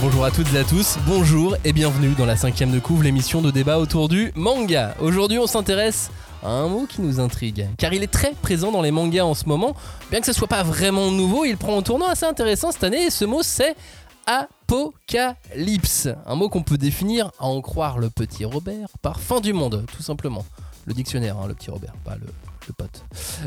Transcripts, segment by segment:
Bonjour à toutes et à tous, bonjour et bienvenue dans la cinquième de couvre, l'émission de débat autour du manga. Aujourd'hui on s'intéresse à un mot qui nous intrigue, car il est très présent dans les mangas en ce moment. Bien que ce soit pas vraiment nouveau, il prend un tournant assez intéressant cette année et ce mot c'est apocalypse. Un mot qu'on peut définir, à en croire le petit Robert, par fin du monde, tout simplement. Le dictionnaire, hein, le petit Robert, pas le, pote.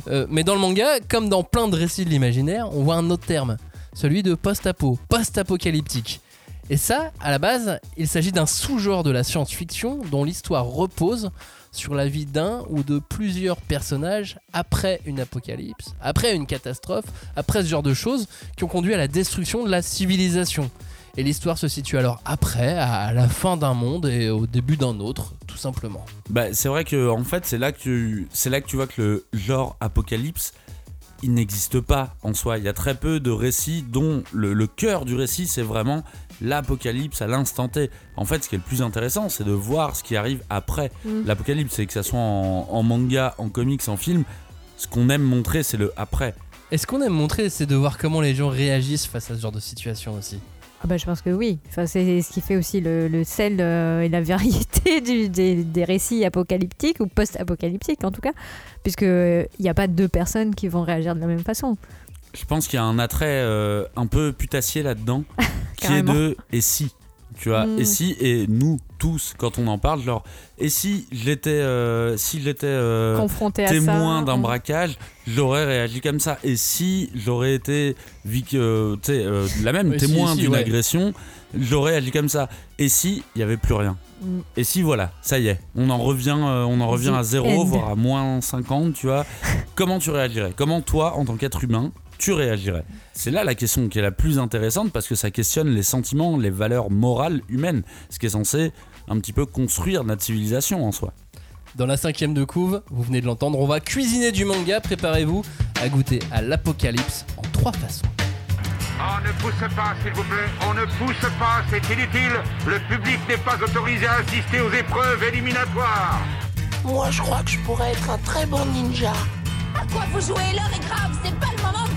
Euh, mais dans le manga, comme dans plein de récits de l'imaginaire, on voit un autre terme, celui de post-apo, post-apocalyptique. Et ça, à la base, il s'agit d'un sous-genre de la science-fiction dont l'histoire repose sur la vie d'un ou de plusieurs personnages après une apocalypse, après une catastrophe, après ce genre de choses qui ont conduit à la destruction de la civilisation. Et l'histoire se situe alors après, à la fin d'un monde et au début d'un autre, tout simplement. Bah, c'est vrai que en fait, c'est là que tu, c'est là que tu vois que le genre apocalypse, il n'existe pas en soi. Il y a très peu de récits dont le, le cœur du récit, c'est vraiment l'apocalypse à l'instant T. En fait, ce qui est le plus intéressant, c'est de voir ce qui arrive après Mm. l'apocalypse. C'est que ça soit en, en manga, en comics, en film. Ce qu'on aime montrer, c'est le après. Et ce qu'on aime montrer, c'est de voir comment les gens réagissent face à ce genre de situation aussi. Ah bah, je pense que oui. Enfin, c'est ce qui fait aussi le, le sel euh, et la variété du- des, des récits apocalyptiques ou post-apocalyptiques en tout cas, puisque il n'y a pas deux personnes qui vont réagir de la même façon. Je pense qu'il y a un attrait euh, un peu putassier là-dedans, qui est de et si, tu vois, Mm. et si et nous tous quand on en parle, genre et si j'étais, euh, si j'étais euh, Confronté témoin d'un on- braquage, j'aurais réagi comme ça. Et si j'aurais été euh, tu sais, euh, la même Oui, témoin si, d'une ouais. agression, j'aurais agi comme ça. Et si il y avait plus rien. Mm. Et si voilà, ça y est, on en revient, euh, on en revient The à zéro, end. voire à moins 50, tu vois. Comment tu réagirais? Comment toi, en tant qu'être humain, tu réagirais C'est là la question qui est la plus intéressante parce que ça questionne les sentiments, les valeurs morales humaines, ce qui est censé un petit peu construire notre civilisation en soi. Dans la cinquième de couve, vous venez de l'entendre, on va cuisiner du manga, préparez-vous à goûter à l'apocalypse en trois façons. On ne pousse pas, s'il vous plaît. On ne pousse pas, c'est inutile. Le public n'est pas autorisé à assister aux épreuves éliminatoires. Moi, je crois que je pourrais être un très bon ninja. À quoi vous jouez L'heure est grave, c'est pas le moment de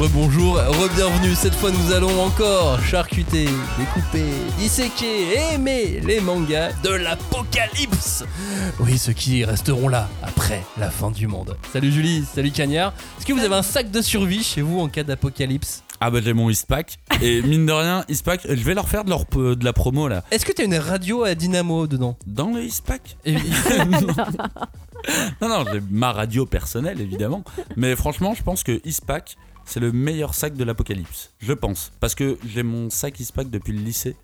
Rebonjour, re-bienvenue. Cette fois, nous allons encore charcuter, découper, disséquer, aimer les mangas de l'apocalypse. Oui, ceux qui resteront là après la fin du monde. Salut Julie, salut Cagnard. Est-ce que vous avez un sac de survie chez vous en cas d'apocalypse? Ah bah j'ai mon Eastpack et mine de rien Eastpack je vais leur faire de, leur, de la promo là Est-ce que t'as une radio à dynamo dedans? Dans le Eastpack Et- non non j'ai ma radio personnelle évidemment mais franchement je pense que Eastpack c'est le meilleur sac de l'apocalypse je pense. Parce que j'ai mon sac Eastpack depuis le lycée.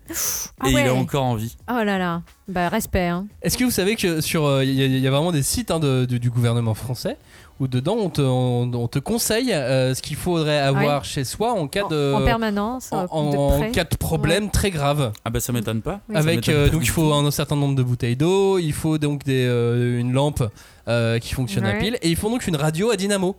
Ah et il ouais. est encore en vie. Oh là là, bah respect. Hein. Est-ce que vous savez que sur euh, il y, a- il y a vraiment des sites hein, de- de- du gouvernement français où dedans on te, on, on te conseille euh, ce qu'il faudrait avoir chez soi en cas En, de en permanence, en, euh, en- de en près. cas de problème très grave. ah bah ça m'étonne pas. Oui, Avec euh, pas donc il faut un certain nombre de bouteilles d'eau, il faut donc des, euh, une lampe euh, qui fonctionne à pile et il faut donc une radio à dynamo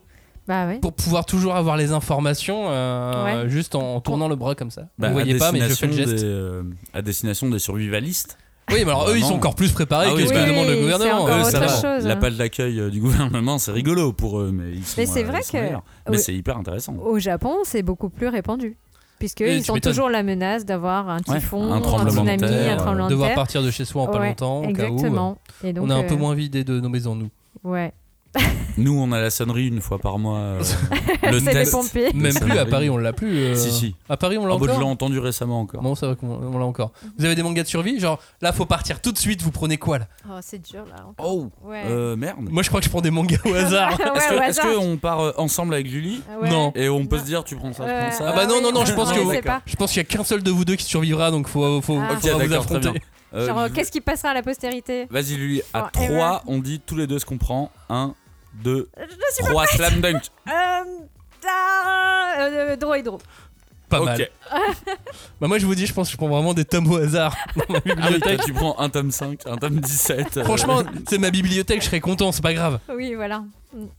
Bah pour pouvoir toujours avoir les informations euh, Ouais. juste en, en tournant le bras comme ça. Bah, Vous voyez pas mais je fais le geste. des, euh, à destination des survivalistes Oui mais alors eux ils sont encore plus préparés Ah oui, que ce oui, que demande le c'est gouvernement. autre ça va. chose, la hein. page d'accueil euh, du gouvernement c'est rigolo pour eux mais ils sont, Mais c'est euh, vrai que- meilleurs. mais oui. c'est hyper intéressant Au Japon, c'est beaucoup plus répandu. Puisque Et ils tu ont toujours la menace d'avoir un Ouais, typhon, un un, tremblement de tsunami, terre, un tremblement de Devoir terre. partir de chez soi en pas Ouais, longtemps au cas où. Exactement. Et donc, on a un peu euh, moins vidé de nos maisons nous. Ouais. Nous, on a la sonnerie une fois par mois. euh, le C'est les test. pompiers. Même plus à. Paris on l'a plus. euh. Si, si. À Paris on l'a Ah bah, je l'ai encore. entendu récemment encore. Bon ça va qu'on on l'a encore. Vous avez des mangas de survie? Genre là faut partir tout de suite vous prenez quoi là? Oh, c'est dur là. Oh, Ouais. euh, merde. Moi je crois que je prends des mangas au hasard. Ouais, Est-ce au que- est-ce hasard. qu'on part euh, ensemble avec Julie? Ouais. Non. et on peut se dire tu prends ça, Ouais. prends ça Ah bah non, non, non, je pense que ne vous-. Je pense qu'il y a qu'un seul de vous deux qui survivra donc faut, faut, Ah. Ok, faudra vous d'accord, très affronter. bien. Euh, Genre, qu'est-ce qui passera à la postérité? Vas-y Julie, à Oh, Emma. 3, on dit tous les deux ce qu'on prend. 1, 2, Je suis 3, slam dunk. Euh, ah, euh, Dro Hydro. Pas Ok. mal. Bah moi je vous dis, je pense que je prends vraiment des tomes au hasard dans ma Ah oui, bibliothèque. toi, tu prends un tome 5, un tome 17. euh, Franchement, c'est ma bibliothèque, je serais content, c'est pas grave. Oui, voilà.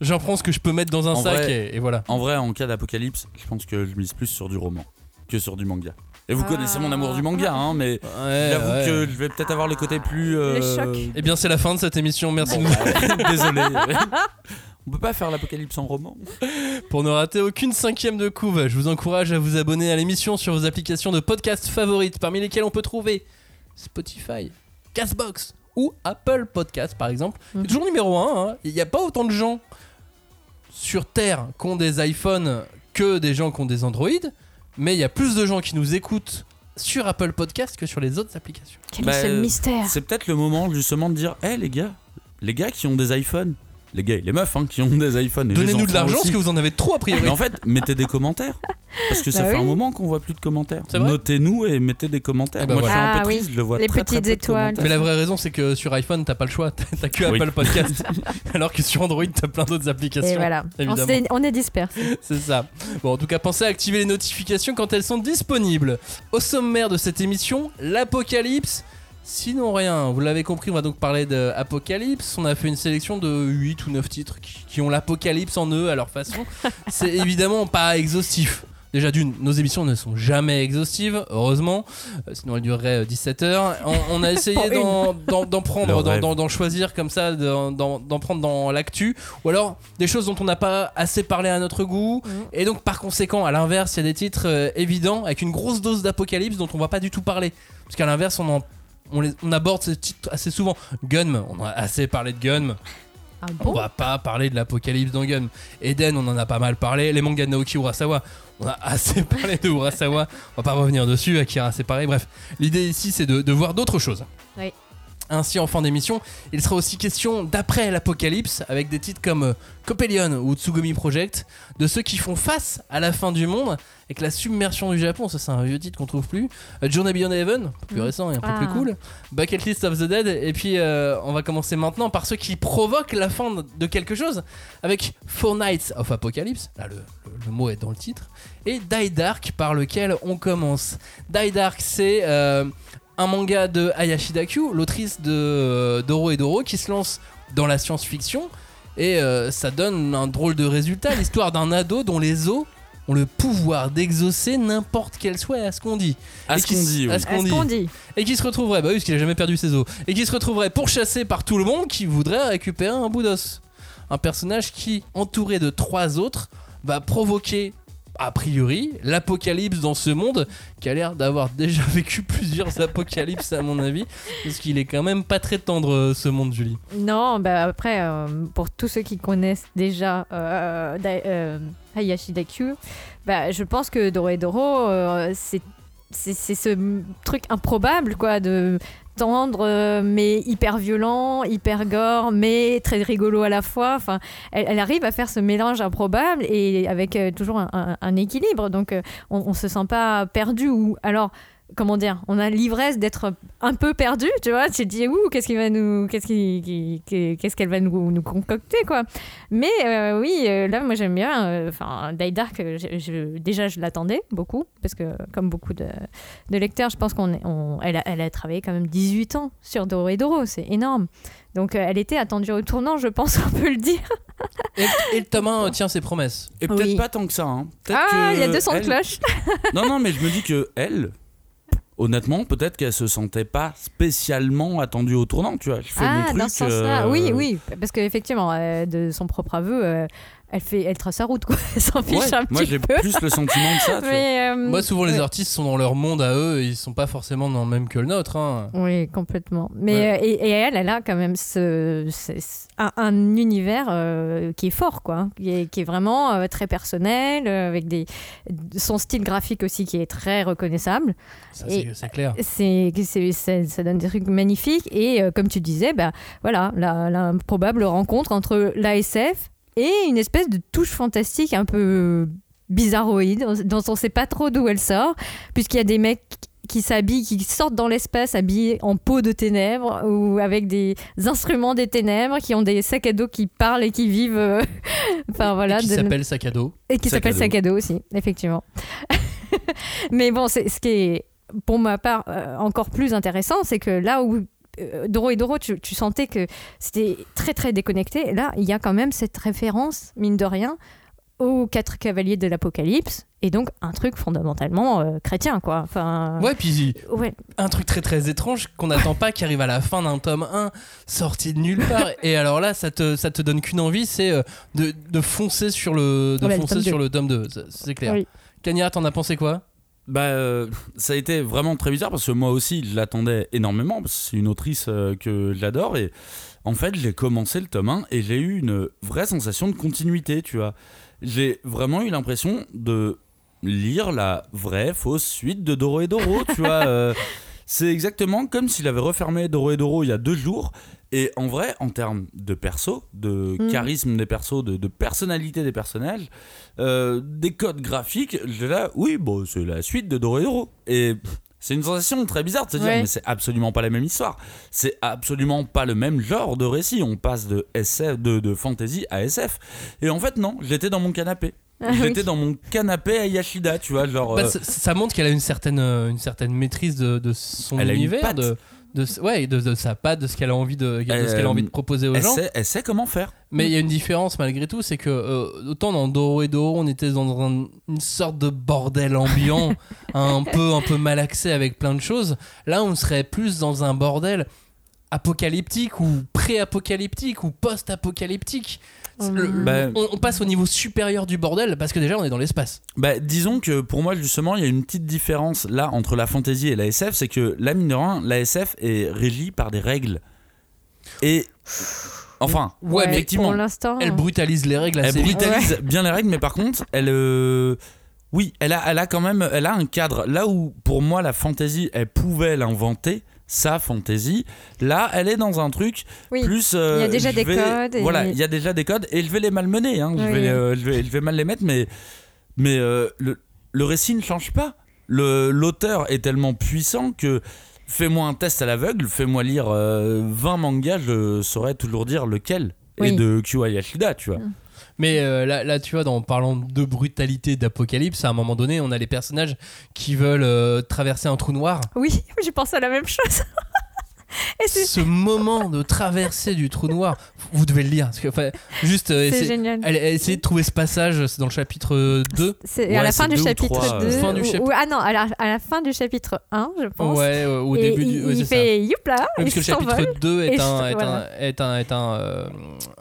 J'en prends ce que je peux mettre dans un En sac vrai- et, et voilà. En vrai, en cas d'apocalypse, je pense que je mise plus sur du roman que sur du manga. Et vous Ah. connaissez mon amour du manga, hein, mais Ouais, j'avoue ouais. que je vais peut-être avoir le côté plus. euh, Le choc. Eh bien c'est la fin de cette émission, merci Bon, désolé. On peut pas faire l'apocalypse en roman Pour ne rater aucune cinquième de couve, je vous encourage à vous abonner à l'émission sur vos applications de podcast favorites, parmi lesquelles on peut trouver Spotify, Castbox ou Apple Podcast par exemple. C'est Mhm. toujours numéro 1, il n'y a pas autant de gens sur Terre qui ont des iPhones que des gens qui ont des Android, mais il y a plus de gens qui nous écoutent sur Apple Podcast que sur les autres applications. Quel Bah, est ce mystère C'est peut-être le moment justement de dire Hé les gars, les gars qui ont des iPhones, les gars et les meufs hein, qui ont des iPhones. Donnez-nous de l'argent parce que vous en avez trop a priori. Mais en fait, mettez des commentaires. Parce que ça Bah fait oui. un moment qu'on voit plus de commentaires. Notez-nous et mettez des commentaires. Eh ben Moi, voilà. je suis un Ah oui. je le vois Les très, petites étoiles. Mais la vraie raison, c'est que sur iPhone, t'as pas le choix. T'as que Oui. Apple Podcast. alors que sur Android, t'as plein d'autres applications. Et voilà, on, évidemment. s'est- on est dispersés. C'est ça. Bon, en tout cas, pensez à activer les notifications quand elles sont disponibles. Au sommaire de cette émission, l'apocalypse. Sinon rien, vous l'avez compris, on va donc parler d'Apocalypse. On a fait une sélection de 8 ou 9 titres qui, qui ont l'apocalypse en eux à leur façon. C'est évidemment pas exhaustif. Déjà d'une, nos émissions ne sont jamais exhaustives, heureusement, Euh, sinon elles dureraient 17 heures. On, on a essayé d'en- d'en d'en Le prendre, d'en- choisir comme ça, d'en prendre dans l'actu, ou alors des choses dont on n'a pas assez parlé à notre goût. Mhm. Et donc par conséquent, à l'inverse, il y a des titres euh, évidents avec une grosse dose d'apocalypse dont on va pas du tout parler. Parce qu'à l'inverse, on, en- on, les- on aborde ces titres assez souvent. Gunm, on a assez parlé de Gunm. Ah On va pas parler de l'apocalypse dans Gun. Eden, on en a pas mal parlé. Les mangas de Naoki Urasawa, on a assez parlé de Urasawa. On va pas revenir dessus. Akira, c'est pareil. Bref, l'idée ici, c'est de, de voir d'autres choses. Oui. Ainsi, en fin d'émission, il sera aussi question d'après l'apocalypse, avec des titres comme euh, Copelion ou Tsugumi Project, de ceux qui font face à la fin du monde, avec la submersion du Japon, ça c'est un vieux titre qu'on trouve plus, euh, Journey Beyond Heaven, plus Mhm. récent et un peu Ah. plus cool, Bucket List of the Dead, et puis euh, on va commencer maintenant par ceux qui provoquent la fin de quelque chose, avec Four Nights of Apocalypse, là le, le- le mot est dans le titre, et Die Dark par lequel on commence. Die Dark c'est euh, un manga de Hayashi Daku, l'autrice de euh, Doro et Doro, qui se lance dans la science-fiction, et euh, ça donne un drôle de résultat, l'histoire d'un ado dont les os ont le pouvoir d'exaucer n'importe quel souhait à ce qu'on dit. À Et ce qui qu'on dit, oui. à ce qu'on Est-ce dit et qui se retrouverait, bah oui, parce qu'il a jamais perdu ses os, et qui se retrouverait pourchassé par tout le monde qui voudrait récupérer un bout d'os. Un personnage qui, entouré de trois autres, va provoquer, a priori, l'apocalypse dans ce monde qui a l'air d'avoir déjà vécu plusieurs apocalypses, à mon avis, parce qu'il est quand même pas très tendre euh, ce monde, Julie. Non, bah après, euh, pour tous ceux qui connaissent déjà euh, Hayashi Daku, bah, je pense que Doro et Doro, c'est ce truc improbable, quoi, de tendre, euh, mais hyper violent, hyper gore, mais très rigolo à la fois. Enfin, elle, arrive à faire ce mélange improbable et avec euh, toujours un, équilibre. Donc, euh, on, on se sent pas perdu ou alors. Comment dire On a l'ivresse d'être un peu perdu, tu vois. Tu te dis, ouh, qu'est-ce qu'il va nous, qu'est-ce qui- qui- qui- qu'est-ce qu'elle va nous, nous concocter, quoi. Mais euh, oui, euh, là, moi j'aime bien. euh, Enfin, Die Dark, je- je- déjà je l'attendais beaucoup parce que comme beaucoup de, de lecteurs, je pense qu'on, est- on- elle, a, elle a travaillé quand même 18 ans sur Doro et Doro, c'est énorme. Donc euh, elle était attendue au tournant, je pense qu'on peut le dire. Et, et le tome 1 tient ses promesses. Et peut-être Oui. pas tant que ça. Hein. Ah, il y a 200 elle- cloches. Non, non, mais je me dis que elle, honnêtement, peut-être qu'elle se sentait pas spécialement attendue au tournant. Tu vois, je fais Ah, mon truc. dans ce sens-là. euh, Oui, oui, parce qu'effectivement, euh, de son propre aveu, euh, elle, fait, elle trace sa route, quoi. Elle s'en fiche ouais, un moi, petit j'ai peu. plus le sentiment de ça. tu vois. Mais, euh, Moi, souvent, les artistes sont dans leur monde à eux, et ils sont pas forcément dans le même que le nôtre. hein. Oui, complètement. Mais Ouais. euh, et, et elle, elle a quand même ce, ce- ce- un, un univers euh, qui est fort, quoi, hein, qui est, qui est vraiment euh, très personnel, euh, avec des son style graphique aussi qui est très reconnaissable. Ça, c'est- clair. C'est, c'est- ça, ça donne des trucs magnifiques et euh, comme tu disais, bah voilà, la, la probable rencontre entre l'ASF et une espèce de touche fantastique un peu bizarroïde dont on sait pas trop d'où elle sort, puisqu'il y a des mecs qui s'habillent, qui sortent dans l'espace habillés en peau de ténèbres ou avec des instruments des ténèbres, qui ont des sacs à dos qui parlent et qui vivent. euh, enfin voilà, qui de- s'appelle Sac à dos. et qui Sac à s'appelle dos. sac à dos aussi, effectivement. Mais bon, c'est ce qui est pour ma part euh, encore plus intéressant, c'est que là où Doro et Doro, tu, tu sentais que c'était très très déconnecté. Là, il y a quand même cette référence, mine de rien, aux quatre cavaliers de l'Apocalypse, et donc un truc fondamentalement euh, chrétien, quoi. Enfin, Ouais, puis ouais. un truc très très étrange qu'on n'attend pas qui arrive à la fin d'un tome 1 sorti de nulle part et alors là ça te ça te donne qu'une envie c'est euh, de, de foncer sur le de Ouais, foncer tome sur deux. le tome 2 ça- c'est clair. Oui. Kanya t'en as pensé quoi? Bah, euh, ça a été vraiment très bizarre parce que moi aussi, je l'attendais énormément. Parce que c'est une autrice euh, que j'adore et en fait, j'ai commencé le tome 1 et j'ai eu une vraie sensation de continuité, tu vois. J'ai vraiment eu l'impression de lire la vraie fausse suite de Doro et Doro, tu vois. euh, c'est exactement comme s'il avait refermé Doro et Doro il y a deux jours. Et en vrai, en termes de perso, de Mm. charisme des persos, de, de personnalité des personnages, euh, des codes graphiques, là, oui, bon, c'est la suite de Doro et Doro. Et c'est une sensation très bizarre de se dire, Ouais. mais c'est absolument pas la même histoire. C'est absolument pas le même genre de récit. On passe de SF, de, de fantasy à SF. Et en fait, non, j'étais dans mon canapé. Ah oui. J'étais dans mon canapé à Yashida, tu vois, genre. Bah, euh, ça, montre qu'elle a une certaine euh, une certaine maîtrise de, de son Elle a une univers patte. de de, ouais, de, de sa patte, de ce qu'elle a envie de, de ce qu'elle a Euh, envie de proposer aux elle, gens. sait, elle sait comment faire. Mais il y a une différence malgré tout, c'est que euh, autant dans Doro et Doro, on était dans un- une sorte de bordel ambiant, un peu un peu malaxé avec plein de choses. Là, on serait plus dans un bordel apocalyptique ou pré-apocalyptique ou post-apocalyptique. Le- Hum. Bah, on, on passe au niveau supérieur du bordel parce que déjà on est dans l'espace. Bah, disons que pour moi, justement, il y a une petite différence là entre la fantasy et la SF, c'est que la mine de rien, la SF est régie par des règles. Et. Enfin, Ouais, mais effectivement, Pour l'instant. Elle brutalise les règles elle assez vite. brutalise bien les règles, mais par contre, elle. euh, Oui, elle a, elle a quand même elle a un cadre. Là où, pour moi, la fantasy, elle pouvait l'inventer, sa fantasy, là, elle est dans un truc Oui. plus. euh, Il y a déjà je des vais- codes et- Voilà, il y a déjà des codes et je vais les malmener. Hein. Je, vais, euh, je, vais, je vais mal les mettre, mais, mais euh, le, le récit ne change pas. L'auteur est tellement puissant que fais-moi un test à l'aveugle, fais-moi lire euh, 20 mangas, je saurais toujours dire lequel. Et de Kyu Yashida, tu vois. Mais euh, là, tu vois, en parlant de brutalité d'apocalypse, à un moment donné, on a les personnages qui veulent euh, traverser un trou noir. Oui, j'ai pensé à la même chose. Et Ce moment de traversée du trou noir, vous devez le lire. Parce que, enfin, juste, euh, c'est essayer- génial. elle, essayait de trouver ce passage, c'est dans le chapitre 2. C'est Ouais, à la fin du chapitre trois, 2. euh, Fin du ou- chapitre- ou- ah non, à la, à la fin du chapitre 1, je pense. Ouais, euh, au Et début il, du. ouais, il c'est ça. fait youpla, Oui, il parce que le chapitre 2 est un, est voilà. un, est un, est un, euh,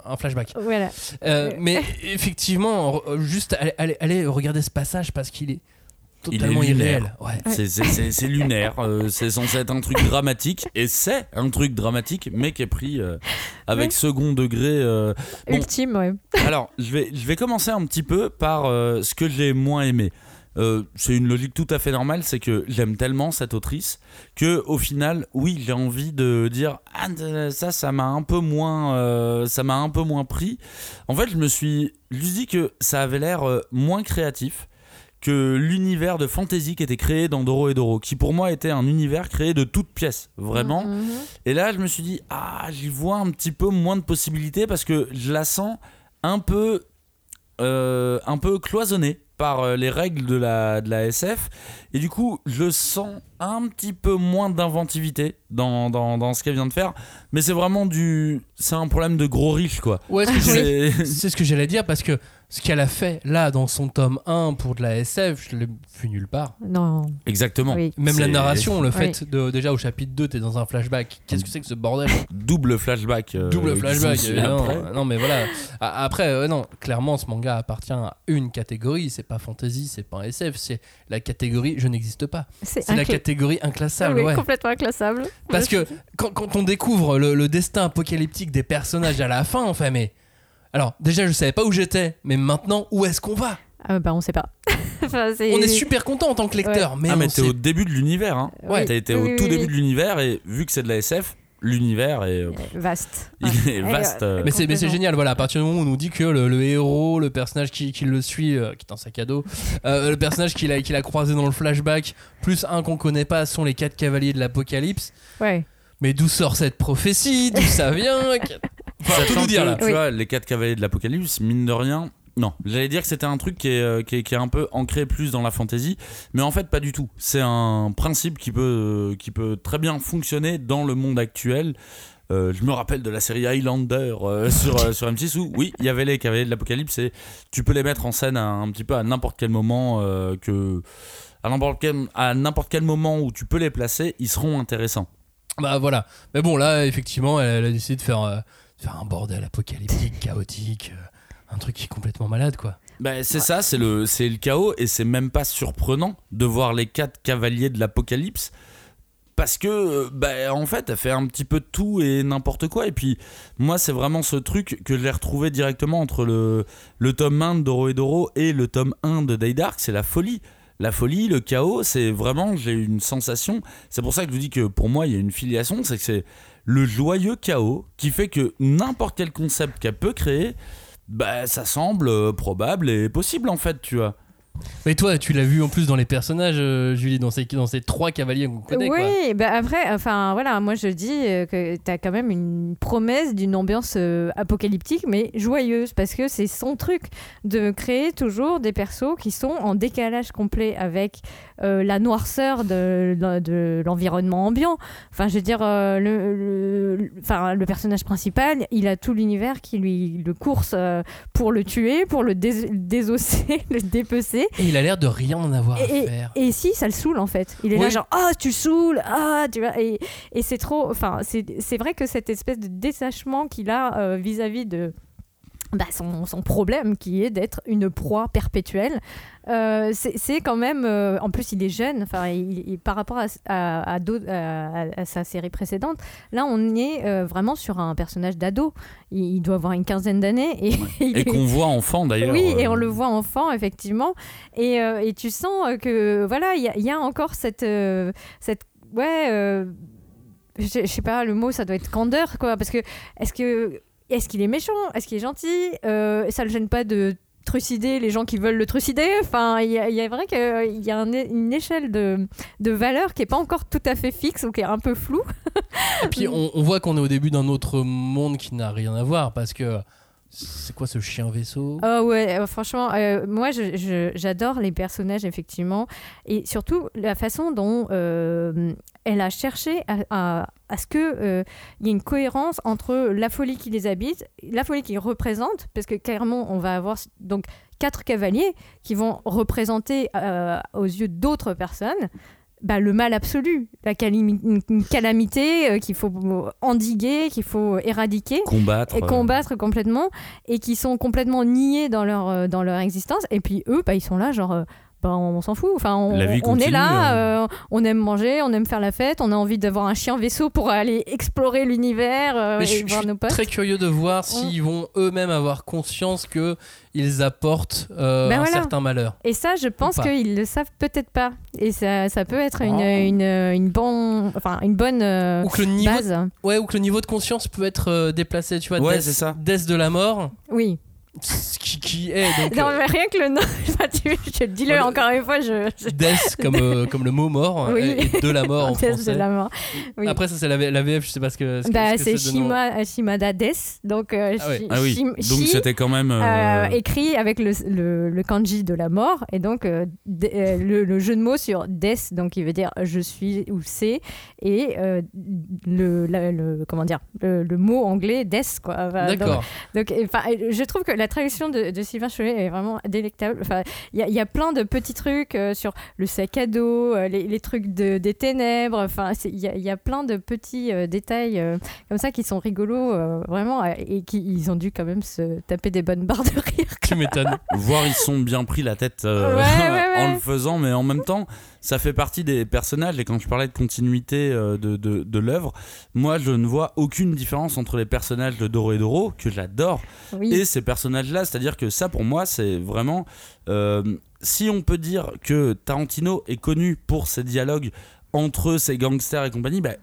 un flashback. Voilà. Euh, Ouais. mais effectivement, juste allez, allez, allez regarder ce passage parce qu'il est Il est totalement lunaire. irréel. Ouais. C'est- lunaire, euh, c'est censé être un truc dramatique, et c'est un truc dramatique, mais qui est pris euh, avec Oui. second degré. euh. Bon, Ultime, ouais. Alors, je vais, je vais commencer un petit peu par euh, ce que j'ai moins aimé. Euh, c'est une logique tout à fait normale, c'est que j'aime tellement cette autrice que au final, oui, j'ai envie de dire ah ça, ça m'a un peu moins, euh, ça m'a un peu moins pris. En fait, je me suis juste dit que ça avait l'air euh, moins créatif que l'univers de fantasy qui était créé dans Doro et Doro, qui pour moi était un univers créé de toutes pièces, vraiment. Mhm. Et là, je me suis dit, ah, j'y vois un petit peu moins de possibilités parce que je la sens un peu, euh, un peu cloisonnée par euh, les règles de la, de la SF. Et du coup, je sens un petit peu moins d'inventivité dans, dans, dans ce qu'elle vient de faire. Mais c'est vraiment du. C'est un problème de gros riche, quoi. Ouais, ce que j'allais- C'est- ce que j'allais dire parce que ce qu'elle a fait là dans son tome 1 pour de la SF, je l'ai vu nulle part. Non. Exactement. Oui. Même la narration, le Oui. fait de déjà au chapitre 2, t'es dans un flashback. Qu'est-ce que c'est que ce bordel? Double flashback. euh, Double flashback. Non mais voilà. Après, euh, non, clairement, ce manga appartient à une catégorie. C'est pas fantasy, c'est pas un SF, c'est la catégorie je n'existe pas. C'est la incla- catégorie inclassable. Oui, ouais. complètement inclassable. Parce que quand, quand on découvre le, le destin apocalyptique des personnages à la fin, enfin, mais. Alors, déjà, je savais pas où j'étais, mais maintenant, où est-ce qu'on va? Ah bah on sait pas. Enfin, c'est- On est super content en tant que lecteur, mais, ah, on mais t'es sait- au début de l'univers. Hein. Oui. T'as été Oui, au oui, tout oui, début de l'univers et vu que c'est de la SF, l'univers est, euh, Vaste. il est vaste. Et, euh, Mais c'est, mais c'est Complètement. génial, voilà, à partir du moment où on nous dit que le, le héros, le personnage qui, qui le suit, euh, qui est un sac à dos, euh, le personnage qu'il a, qu'il a croisé dans le flashback, plus un qu'on connaît pas, sont les quatre cavaliers de l'apocalypse. Ouais. Mais d'où sort cette prophétie? D'où ça vient? Enfin, tout nous dire là. Tu Oui. vois, les quatre cavaliers de l'apocalypse, mine de rien, Non, j'allais dire que c'était un truc qui est, euh, qui, est, qui est un peu ancré plus dans la fantasy, mais en fait pas du tout. C'est un principe qui peut, euh, qui peut très bien fonctionner dans le monde actuel. Euh, je me rappelle de la série Highlander euh, sur, euh, sur M6 où oui, il y avait les cavaliers de l'apocalypse et tu peux les mettre en scène à, un petit peu à n'importe quel moment euh, que à n'importe quel, à n'importe quel moment où tu peux les placer, ils seront intéressants. Bah voilà. Mais bon, là, effectivement, elle, elle a décidé de faire, euh, faire un bordel apocalyptique, chaotique, euh, un truc qui est complètement malade, quoi. Bah, c'est ça, c'est le, c'est le chaos et c'est même pas surprenant de voir les quatre cavaliers de l'apocalypse parce que euh, bah, en fait elle fait un petit peu tout et n'importe quoi et puis moi c'est vraiment ce truc que j'ai retrouvé directement entre le, le tome 1 de Doro et Doro et le tome 1 de Dark c'est la folie la folie, le chaos, c'est vraiment, j'ai une sensation. C'est pour ça que je vous dis que pour moi, il y a une filiation, c'est que c'est le joyeux chaos qui fait que n'importe quel concept qu'elle peut créer, bah, ça semble euh, probable et possible en fait, tu vois. Mais toi, tu l'as vu en plus dans les personnages, euh, Julie, dans ces, dans ces trois cavaliers qu'on connaît. Oui, bah après, enfin voilà, moi je dis euh, que tu as quand même une promesse d'une ambiance euh, apocalyptique, mais joyeuse, parce que c'est son truc de créer toujours des persos qui sont en décalage complet avec euh, la noirceur de, de- l'environnement ambiant. Enfin, je veux dire, le, le- personnage principal, il a tout l'univers qui lui le course pour le tuer, pour le dés- désosser, le dépecer. Et il a l'air de rien en avoir à Et, faire. et si, ça le saoule en fait. Il est là genre, ah, tu saoules, ah, tu vois. Et, et c'est trop. Enfin, c'est c'est vrai que cette espèce de détachement qu'il a euh, vis-à-vis de. Bah, son, son problème qui est d'être une proie perpétuelle. Euh, c'est quand même. euh, en plus, il est jeune. Enfin, il- il- par rapport à, à, à à- sa série précédente, là, on est euh, vraiment sur un personnage d'ado. Il, il doit avoir une quinzaine d'années et, il Et est- qu'on voit enfant d'ailleurs. oui, et on le voit enfant, effectivement. Et, et tu sens que, voilà, il y, y a encore cette. cette ouais. je je sais pas, le mot, ça doit être candeur, quoi. Parce que, est-ce que. Est-ce qu'il est méchant? Est-ce qu'il est gentil? Euh, Ça le gêne pas de trucider les gens qui veulent le trucider? Enfin, il y, a- il y a vrai qu'il y a un é- une échelle de, de valeur qui est pas encore tout à fait fixe ou qui est un peu floue. Et puis on, on voit qu'on est au début d'un autre monde qui n'a rien à voir parce que c'est quoi ce chien vaisseau? Ah ouais, euh, franchement, euh, moi j'adore les personnages effectivement et surtout la façon dont euh, elle a cherché à, ce que euh, il y ait une cohérence entre la folie qui les habite, la folie qu'ils représentent, parce que clairement on va avoir donc quatre cavaliers qui vont représenter aux yeux d'autres personnes. Bah, le mal absolu, la une- calamité euh, qu'il faut endiguer, qu'il faut éradiquer Combattre. et euh, combattre complètement et qui sont complètement niés dans leur, euh, dans leur existence. Et puis eux, bah, ils sont là, genre, bah, on s'en fout. Enfin, on, La vie on est là, euh, on aime manger, on aime faire la fête, on a envie d'avoir un chien vaisseau pour aller explorer l'univers euh, et je, je voir nos potes. très curieux de voir s'ils vont eux-mêmes avoir conscience que ils apportent euh, Ben un voilà. certain malheur. Et ça, je pense qu'ils le savent peut-être pas. Et ça, ça peut être une, Oh. une, une, bon, enfin, une bonne euh, Ou que le niveau, base. ouais, ou que le niveau de conscience peut être déplacé, tu vois. Ouais, Death- c'est ça. Death de la mort, Oui. Ce qui, qui est donc Non, euh, mais rien que le nom, je dis-le Ouais, le- encore une fois, je. je... Death comme, euh, comme le mot mort Oui. et, et de la mort en Death français. de la mort. Oui. Après ça c'est la, VF, je sais pas ce que. ce Bah, ce c'est donne en- Shima, Shimada Death, donc euh, Ah Ah oui. Shim- Donc c'était quand même. euh, euh, écrit avec le, le, le kanji de la mort et donc euh, de- euh, le, le jeu de mots sur death donc qui veut dire je suis ou c'est et euh, le, la- le comment dire le, le mot anglais death quoi Enfin, donc- D'accord. donc, enfin, je trouve que la traduction de, de Sylvain Cholet est vraiment délectable. Enfin, il y, a- il y a plein de petits trucs euh, sur le sac à dos, euh, les, les trucs de, des ténèbres. Enfin, il y, a- il y a plein de petits détails euh, comme ça qui sont rigolos, euh, vraiment, euh, et qui ils ont dû quand même se taper des bonnes barres de rire. Tu m'étonnes. Voir, ils sont bien pris la tête Ouais, ouais, ouais. en le faisant, mais en même temps, ça fait partie des personnages. Et quand je parlais de continuité euh, de, de, de l'œuvre, moi, je ne vois aucune différence entre les personnages de Doro et Doro, que j'adore, Oui. et ces personnages-là. C'est-à-dire que ça, pour moi, c'est vraiment. euh, si on peut dire que Tarantino est connu pour ses dialogues entre ses gangsters et compagnie, bah,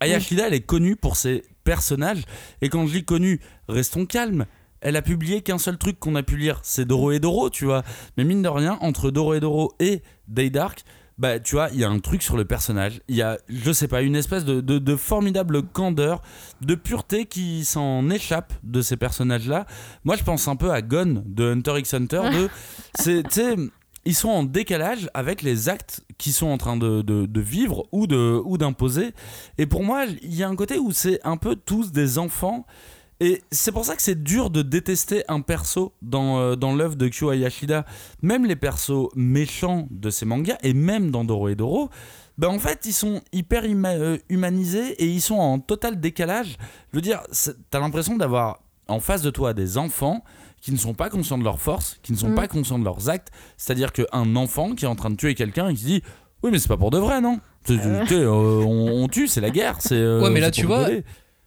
Aya Oui. Shida, elle est connue pour ses personnages. Et quand je dis connue, restons calmes. Elle a publié qu'un seul truc qu'on a pu lire, c'est Doro et Doro, tu vois. Mais mine de rien, entre Doro et Doro et Day Dark, bah tu vois, il y a un truc sur le personnage. Il y a, je sais pas, une espèce de, de- de formidable candeur, de pureté qui s'en échappe de ces personnages-là. Moi, je pense un peu à Gone de Hunter x Hunter. De, c'est, ils sont en décalage avec les actes qu'ils sont en train de, de- de vivre ou, de, ou d'imposer. Et pour moi, il y a un côté où c'est un peu tous des enfants. Et c'est pour ça que c'est dur de détester un perso dans, euh, dans l'œuvre de Kyo Hayashida. Même les persos méchants de ces mangas, et même dans Doro et Doro, ben en fait, ils sont hyper euh, humanisés et ils sont en total décalage. Je veux dire, c'est- t'as l'impression d'avoir en face de toi des enfants qui ne sont pas conscients de leurs forces, qui ne sont Mm. pas conscients de leurs actes. C'est-à-dire qu'un enfant qui est en train de tuer quelqu'un et qui se dit Oui, mais c'est pas pour de vrai, non? Sais, euh, on, on tue, c'est la guerre. c'est, euh, Ouais, mais là, c'est tu vois.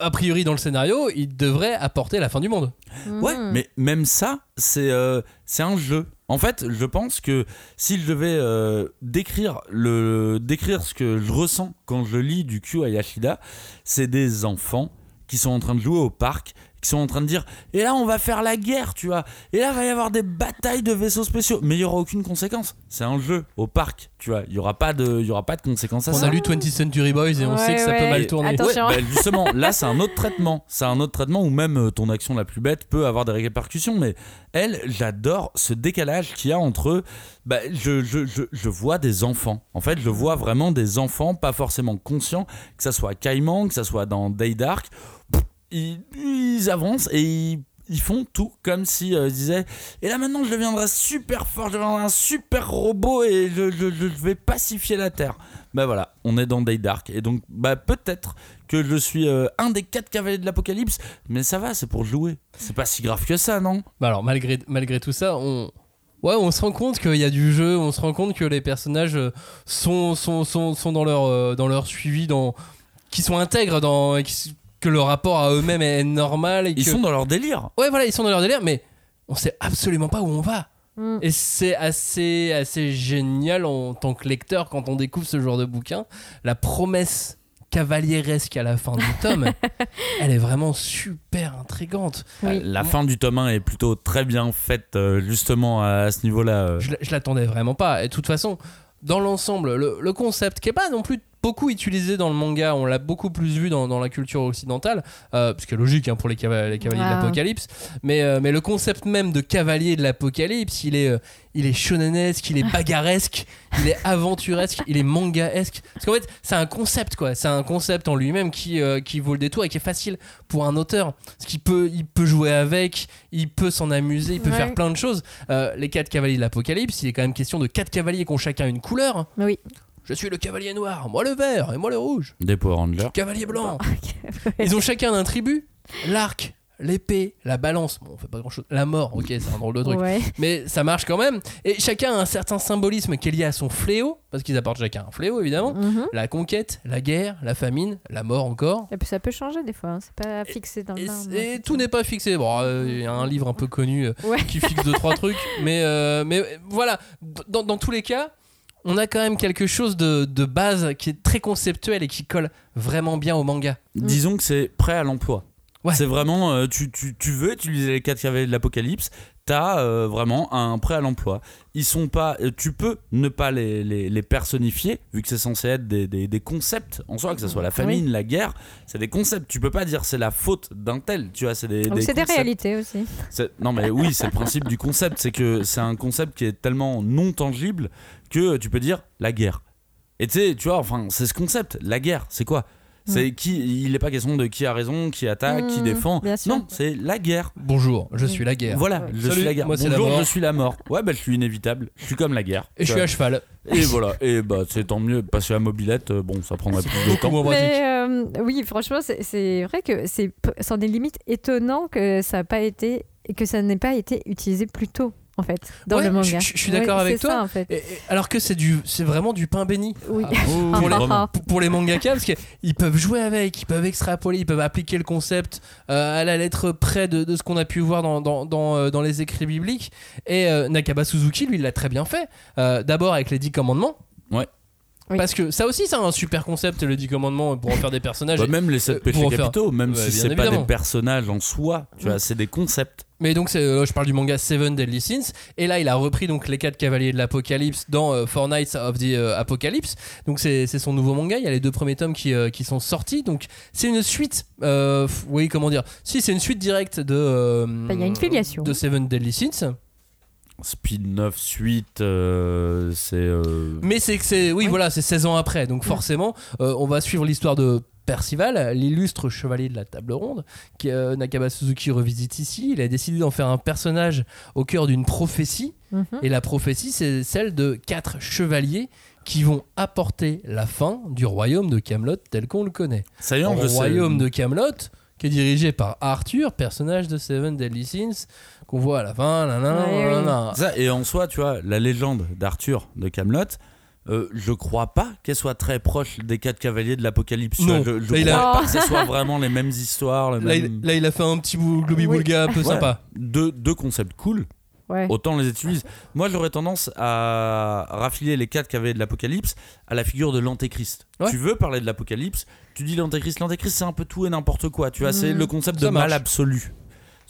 A priori, dans le scénario, il devrait apporter la fin du monde. Ouais, Mhm. mais même ça, c'est euh, c'est un jeu. En fait, je pense que si je devais euh, décrire, le, décrire ce que je ressens quand je lis du Q à Yashida, c'est des enfants qui sont en train de jouer au parc, qui sont en train de dire Et là, on va faire la guerre, tu vois. Et là, il va y avoir des batailles de vaisseaux spéciaux. Mais il n'y aura aucune conséquence. C'est un jeu au parc, tu vois. Il n'y aura, pas de- il y aura pas de conséquences à On ça. a lu 20th Century Boys et on Ouais, sait que ça peut mal tourner. Ouais, bah, justement, là c'est un autre traitement. C'est un autre traitement où même euh, ton action la plus bête peut avoir des répercussions. Mais elle, j'adore ce décalage qu'il y a entre eux. Bah, je, je, je, je vois des enfants. En fait, je vois vraiment des enfants, pas forcément conscients, que ça soit Caïman, que ça soit dans Day Dark. Ils, avancent et ils, font tout comme si euh, disaient Et là maintenant, je deviendrai super fort, je deviendrai un super robot et je, vais pacifier la Terre. Bah voilà, on est dans Day Dark. Et donc, bah peut-être que je suis euh, un des quatre cavaliers de l'apocalypse, mais ça va, c'est pour jouer. C'est pas si grave que ça, non? Bah alors malgré, malgré tout ça, on, ouais, on se rend compte qu'il y a du jeu, on se rend compte que les personnages euh, sont, sont, sont, sont dans, leur, euh, dans leur suivi, dans, qui sont intègres, dans, que le rapport à eux-mêmes est normal. Et Ils que- sont dans leur délire. Ouais, voilà, ils sont dans leur délire, mais on sait absolument pas où on va. Mm. Et c'est assez, assez génial en tant que lecteur quand on découvre ce genre de bouquin. La promesse cavaliéresque à la fin du tome, elle est vraiment super intrigante. Oui. La fin du tome 1 est plutôt très bien faite, euh, justement, à ce niveau-là. euh. Je l'attendais vraiment pas. Et de toute façon, dans l'ensemble, le, le concept qui est pas non plus beaucoup utilisé dans le manga, on l'a beaucoup plus vu dans, dans la culture occidentale, euh, ce qui est logique hein, pour les, cava- les cavaliers de l'apocalypse. Mais, euh, mais le concept même de cavalier de l'apocalypse, il est, euh, il est shonenesque, il est bagarresque, il est aventuresque, il est mangaesque. Parce qu'en fait, c'est un concept quoi. C'est un concept en lui-même qui, euh, qui vaut le détour et qui est facile pour un auteur. Parce qu'il peut, il peut jouer avec, il peut s'en amuser, il peut Ouais. faire plein de choses. Euh, les quatre cavaliers de l'apocalypse, il est quand même question de quatre cavaliers qui ont chacun une couleur. Oui. Je suis le cavalier noir, moi le vert et moi le rouge. Des Power Rangers. Cavalier blanc. Ils ont chacun un tribut. L'arc, l'épée, la balance. Bon, on fait pas grand chose. La mort, ok, c'est un drôle de truc. Ouais. Mais ça marche quand même. Et chacun a un certain symbolisme qui est lié à son fléau, parce qu'ils apportent chacun un fléau évidemment. Mhm. La conquête, la guerre, la famine, la mort encore. Et puis ça peut changer des fois, hein. c'est pas fixé dans le Et, et tout n'est pas fixé. Bon, euh, il y a un livre un peu connu euh, Ouais. qui fixe deux trois trucs, mais euh, mais voilà. Dans, dans tous les cas, on a quand même quelque chose de, de base qui est très conceptuel et qui colle vraiment bien au manga. Disons que c'est prêt à l'emploi. Ouais. C'est vraiment, euh, tu, tu, tu veux utiliser les 4 cavaliers de l'apocalypse, t'as euh, vraiment un prêt à l'emploi. Ils sont pas, euh, tu peux ne pas les, les, les personnifier, vu que c'est censé être des, des, des concepts en soi, que ce soit la famine, la guerre, c'est des concepts. Tu peux pas dire c'est la faute d'un tel, tu vois, c'est des, des c'est des réalités aussi. Non mais oui, c'est le principe du concept, c'est que c'est un concept qui est tellement non tangible que tu peux dire la guerre. Et tu sais, tu vois, enfin, c'est ce concept, la guerre, c'est quoi? C'est qui Il n'est pas question de qui a raison, qui attaque, qui Mm, défend. Non, c'est la guerre. Bonjour, je suis la guerre. Voilà, Ouais. je Salut, suis la guerre. moi, c'est la Bonjour, mort. je suis la mort. Ouais, bah je suis inévitable. Je suis comme la guerre. Et je suis à cheval. Et voilà. Et bah c'est tant mieux. Passer à mobilette, euh, bon, ça prendrait plus de temps. Mais euh, oui, franchement, c'est- vrai que c'est c'en est limite étonnant que ça a pas été que ça n'ait pas été utilisé plus tôt en fait dans Ouais, le manga. je- suis d'accord Ouais, avec c'est toi. ça, en fait. Et- et- alors que c'est du, c'est vraiment du pain béni. Oui. Ah, Oh, pour, les, Ah, pour- pour les mangaka parce qu'ils peuvent jouer avec, ils peuvent extrapoler, ils peuvent appliquer le concept euh, à la lettre près de, de ce qu'on a pu voir dans, dans, dans, euh, dans les écrits bibliques. Et euh, Nakaba Suzuki, lui, il l'a très bien fait. Euh, D'abord avec les 10 commandements. Ouais. Oui. Parce que ça aussi, c'est un super concept, les 10 commandements, pour en faire des personnages. Bah, même les sept Euh, péchés capitaux, même Ouais, si c'est pas des personnages en soi, tu vois, c'est des concepts. Mais donc, euh, je parle du manga Seven Deadly Sins. Et là, il a repris donc les quatre cavaliers de l'Apocalypse dans euh, Four Nights of the euh, Apocalypse. Donc, c'est, c'est son nouveau manga. Il y a les deux premiers tomes qui, euh, qui sont sortis. Donc, c'est une suite. euh, oui, comment dire? Si, c'est une suite directe de. euh, Bah, il y a une filiation. De Seven Deadly Sins. Speed 9 suite, euh, c'est. euh, Mais c'est que c'est. Oui, Oui. voilà, c'est 16 ans après. Donc, forcément, euh, on va suivre l'histoire de. Percival, l'illustre chevalier de la table ronde, que euh, Nakaba Suzuki revisite ici. Il a décidé d'en faire un personnage au cœur d'une prophétie. Mhm. Et la prophétie, c'est celle de quatre chevaliers qui vont apporter la fin du royaume de Camelot tel qu'on le connaît. Ça y est, Le royaume de Camelot, qui est dirigé par Arthur, personnage de Seven Deadly Sins, qu'on voit à la fin. nanana, Ouais, oui. nanana. Ça, et en soi, tu vois, la légende d'Arthur de Camelot, euh, je crois pas qu'elle soit très proche des quatre cavaliers de l'Apocalypse. Non. Je, je Là, il crois a- pas que ce soit vraiment les mêmes histoires, le Là, même- il, là, il a fait un petit bout globi-boulga un peu Ouais. sympa. Deux, deux concepts cool, Ouais. autant les utilise. Moi, j'aurais tendance à raffiler les quatre cavaliers de l'Apocalypse à la figure de l'Antéchrist. Ouais. Tu veux parler de l'Apocalypse, tu dis l'Antéchrist. L'Antéchrist, c'est un peu tout et n'importe quoi. Tu vois, c'est Mhm. le concept Ça de mal absolu.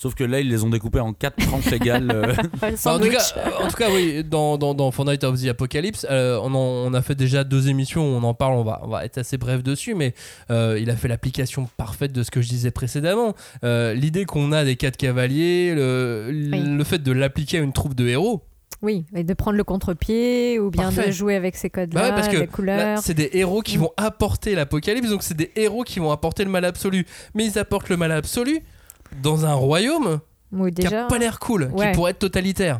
Sauf que là, ils les ont découpés en quatre tranches égales. euh, Le Enfin, en, tout sandwich. cas, euh, en tout cas, oui, dans, dans, dans Fortnite of the Apocalypse, euh, on, en- on a fait déjà deux émissions où on en parle, on va, on va être assez bref dessus, mais euh, il a fait l'application parfaite de ce que je disais précédemment. Euh, L'idée qu'on a des quatre cavaliers, le, le fait de l'appliquer à une troupe de héros, Oui, et de prendre le contre-pied ou bien Parfait. de jouer avec ces codes-là, Bah ouais, couleurs. c'est des héros qui Mm. vont apporter l'apocalypse, donc c'est des héros qui vont apporter le mal absolu. Mais ils apportent le mal absolu dans un royaume Oui, qui a pas l'air cool, Ouais. qui pourrait être totalitaire.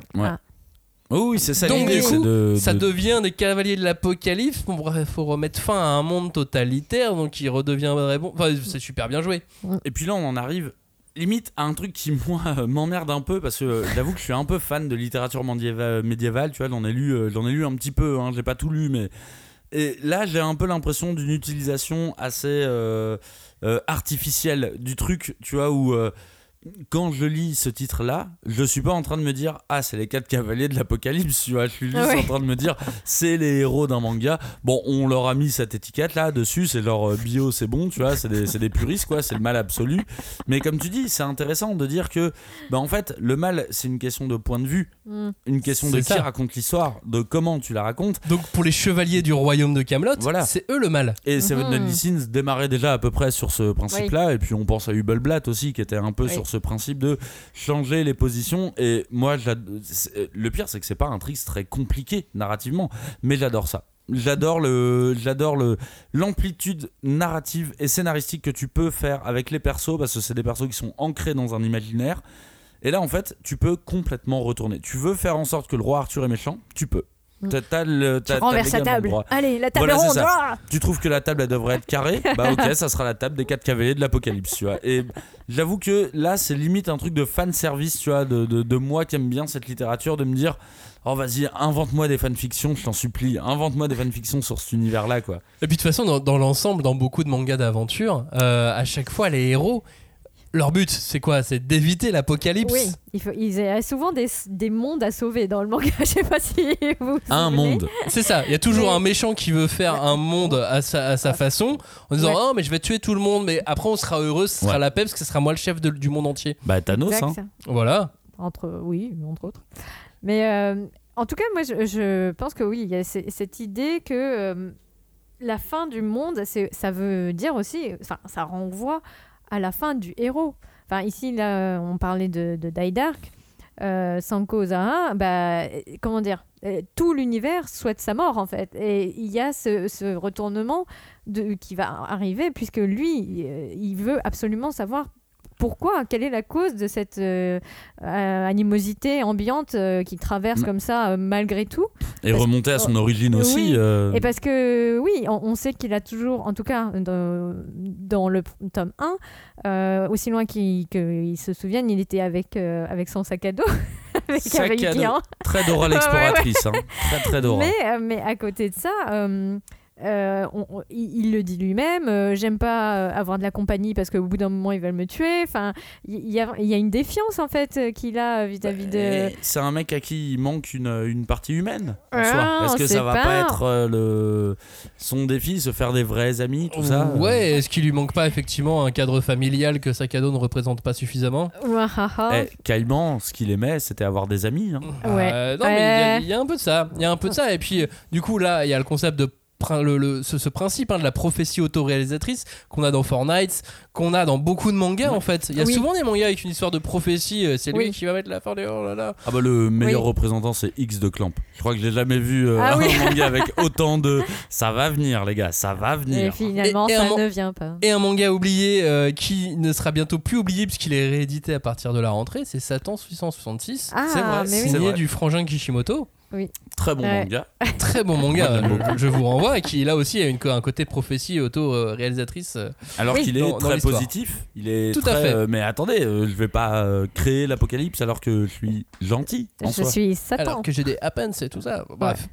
Oh oui, c'est ça Donc, l'idée. du c'est coup, de- Ça de- devient des cavaliers de l'apocalypse. Bon, bref, faut remettre fin à un monde totalitaire, donc il redeviendrait bon. Enfin, c'est super bien joué. Et puis là, on en arrive limite à un truc qui, moi, euh, m'emmerde un peu parce que euh, j'avoue que je suis un peu fan de littérature médiévale, médiévale tu vois, j'en ai, lu, euh, j'en ai lu un petit peu, hein, j'ai pas tout lu, mais. Et là, j'ai un peu l'impression d'une utilisation assez euh, artificielle du truc, tu vois, où. Quand je lis ce titre-là, je suis pas en train de me dire ah c'est les quatre cavaliers de l'apocalypse, tu vois. Je suis juste Ouais. en train de me dire c'est les héros d'un manga. Bon, on leur a mis cette étiquette là dessus, c'est leur euh, bio, c'est bon, tu vois. C'est des, c'est des puristes quoi, c'est le mal absolu. Mais comme tu dis, c'est intéressant de dire que bah en fait le mal c'est une question de point de vue, Mm. une question de qui raconte l'histoire, de comment tu la racontes. Donc pour les chevaliers du royaume de Camelot, Voilà. c'est eux le mal. Et Seven Mhm. Deadly Sins démarrait déjà à peu près sur ce principe-là. Et puis on pense à Hubble Blatt aussi, qui était un peu Oui. sur ce principe de changer les positions. Et moi, le pire, c'est que c'est pas un trick très compliqué narrativement, mais j'adore ça. J'adore le, j'adore le l'amplitude narrative et scénaristique que tu peux faire avec les persos parce que c'est des persos qui sont ancrés dans un imaginaire. Et là, en fait, tu peux complètement retourner. Tu veux faire en sorte que le roi Arthur est méchant, tu peux. T'as, t'as le, Tu t'as- renverses la table. Allez, la table Voilà, ronde. ah Tu trouves que la table elle devrait être carrée Bah ok, ça sera la table des quatre cavaliers de l'apocalypse, tu vois. Et j'avoue que là, c'est limite un truc de fan service, tu vois, de, de, de moi qui aime bien cette littérature, de me dire, oh vas-y, invente-moi des fanfictions, je t'en supplie, invente-moi des fanfictions sur cet univers-là, quoi. Et puis de toute façon, dans, dans l'ensemble, dans beaucoup de mangas d'aventure, euh, à chaque fois, les héros, leur but, c'est quoi? C'est d'éviter l'apocalypse? Oui, il, faut, il y a souvent des, des mondes à sauver dans le manga. Je sais pas si vous. Un souvenez. monde. C'est ça, il y a toujours Mais- un méchant qui veut faire un monde à sa, à sa façon, en disant Ouais. Oh, mais je vais tuer tout le monde, mais après on sera heureux, ce sera Ouais. la paix, parce que ce sera moi le chef de- du monde entier. Bah Thanos, Exact, hein. ça. Voilà. Entre, oui, entre autres. Mais euh, en tout cas, moi, je, je pense que oui, il y a ce- cette idée que euh, la fin du monde, c'est- ça veut dire aussi, enfin, ça renvoie à la fin du héros. Enfin, ici, là, on parlait de, de Die Dark. Euh, Sanko Zara, bah, euh, comment dire, euh, tout l'univers souhaite sa mort en fait. Et il y a ce, ce retournement de, qui va arriver puisque lui, euh, il veut absolument savoir pourquoi, quelle est la cause de cette euh, euh, animosité ambiante euh, qui traverse Mm. comme ça malgré tout? Et Parce- remonter à son origine Oui. aussi. Et parce que oui, on, on sait qu'il a toujours, en tout cas dans, dans le tome 1, euh, aussi loin qu'il se souvienne, il était avec, avec son sac à dos. avec Sac à dos. Très Dora l'exploratrice, hein. Très très Dora. Mais, mais à côté de ça, euh, on- on- il, il le dit lui-même. euh, J'aime pas euh, avoir de la compagnie parce qu'au bout d'un moment ils veulent me tuer. Enfin, il y, a- il y a une défiance en fait euh, qu'il a vis-à-vis de. C'est un mec à qui il manque une, une partie humaine en Ah, Est-ce que ça va pas, pas. être euh, le son défi, se faire des vrais amis, tout ça euh Ouais, est-ce qu'il lui manque pas effectivement un cadre familial que dos ne représente pas suffisamment? Eh, Caïman, ce qu'il aimait, c'était avoir des amis. hein. Ouais. Euh, non, mais il y a- y, un peu de ça. Il y a un peu de ça. Et puis, du coup, là, il y a le concept de. Prin- Le, le- ce, ce principe hein, de la prophétie autoréalisatrice qu'on a dans Fortnite, qu'on a dans beaucoup de mangas en fait. Il y a Oui. souvent des mangas avec une histoire de prophétie, euh, c'est lui Oui. qui va mettre la fin des oh là là. Ah bah le meilleur Oui. représentant c'est X de Clamp. Je crois que j'ai jamais vu euh, Ah un oui. manga avec autant de ça va venir les gars, ça va Et venir. finalement, Et- et ça man- ne vient pas. Et un manga oublié euh, qui ne sera bientôt plus oublié puisqu'il est réédité à partir de la rentrée, c'est Satan 666. Ah, c'est vrai, mais c'est oui. signé vrai. du frangin Kishimoto. Très bon Ouais. manga. Très bon manga, je vous renvoie, et qui là aussi a une, un côté prophétie auto-réalisatrice. euh, Alors Oui. qu'il est Dans- très positif, il est Tout à fait. euh, mais attendez, euh, je vais pas euh, créer l'apocalypse alors que je suis gentil en Je soi. suis Satan. Alors que j'ai des happens et tout ça. Bref.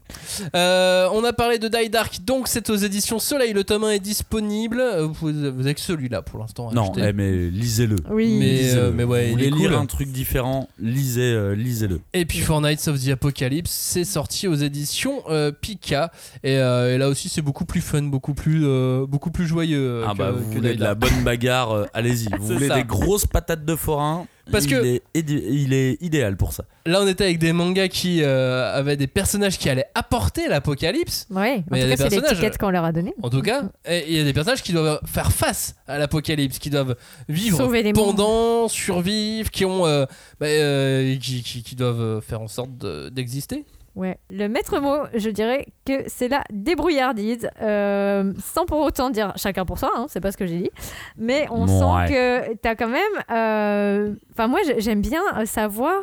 Euh, on a parlé de Die Dark, donc c'est aux éditions Soleil. Le tome 1 est disponible. Vous, vous avez que celui-là pour l'instant. Non, eh, mais lisez-le. Oui. Mais, Lisez-le. euh, mais ouais, Vous il est voulez lire cool. un truc différent, lisez, euh, lisez-le. Et puis Fortnite of the Apocalypse, c'est sorti aux éditions euh, Pika. Et, euh, et là aussi, c'est beaucoup plus fun, beaucoup plus, euh, beaucoup plus joyeux. ah que- bah vous que voulez de la bonne bagarre, euh, allez-y. Vous voulez ça. des grosses patates de forain, Parce il, que- est, il est idéal pour ça. Là, on était avec des mangas qui euh, avaient des personnages qui allaient apporter l'apocalypse. Ouais, en Mais il y a tout des cas, c'est l'étiquette qu'on leur a donnée. En tout cas, il y a des personnages qui doivent faire face à l'apocalypse, qui doivent vivre les mondes. pendant, survivre, qui ont, euh, bah, euh, qui, qui- qui doivent faire en sorte de- d'exister. Ouais. Le maître mot, je dirais que c'est la débrouillardise, euh, sans pour autant dire chacun pour soi, hein, c'est pas ce que j'ai dit, mais on Ouais. sent que t'as quand même. euh, Enfin, moi, j'ai- j'aime bien euh, savoir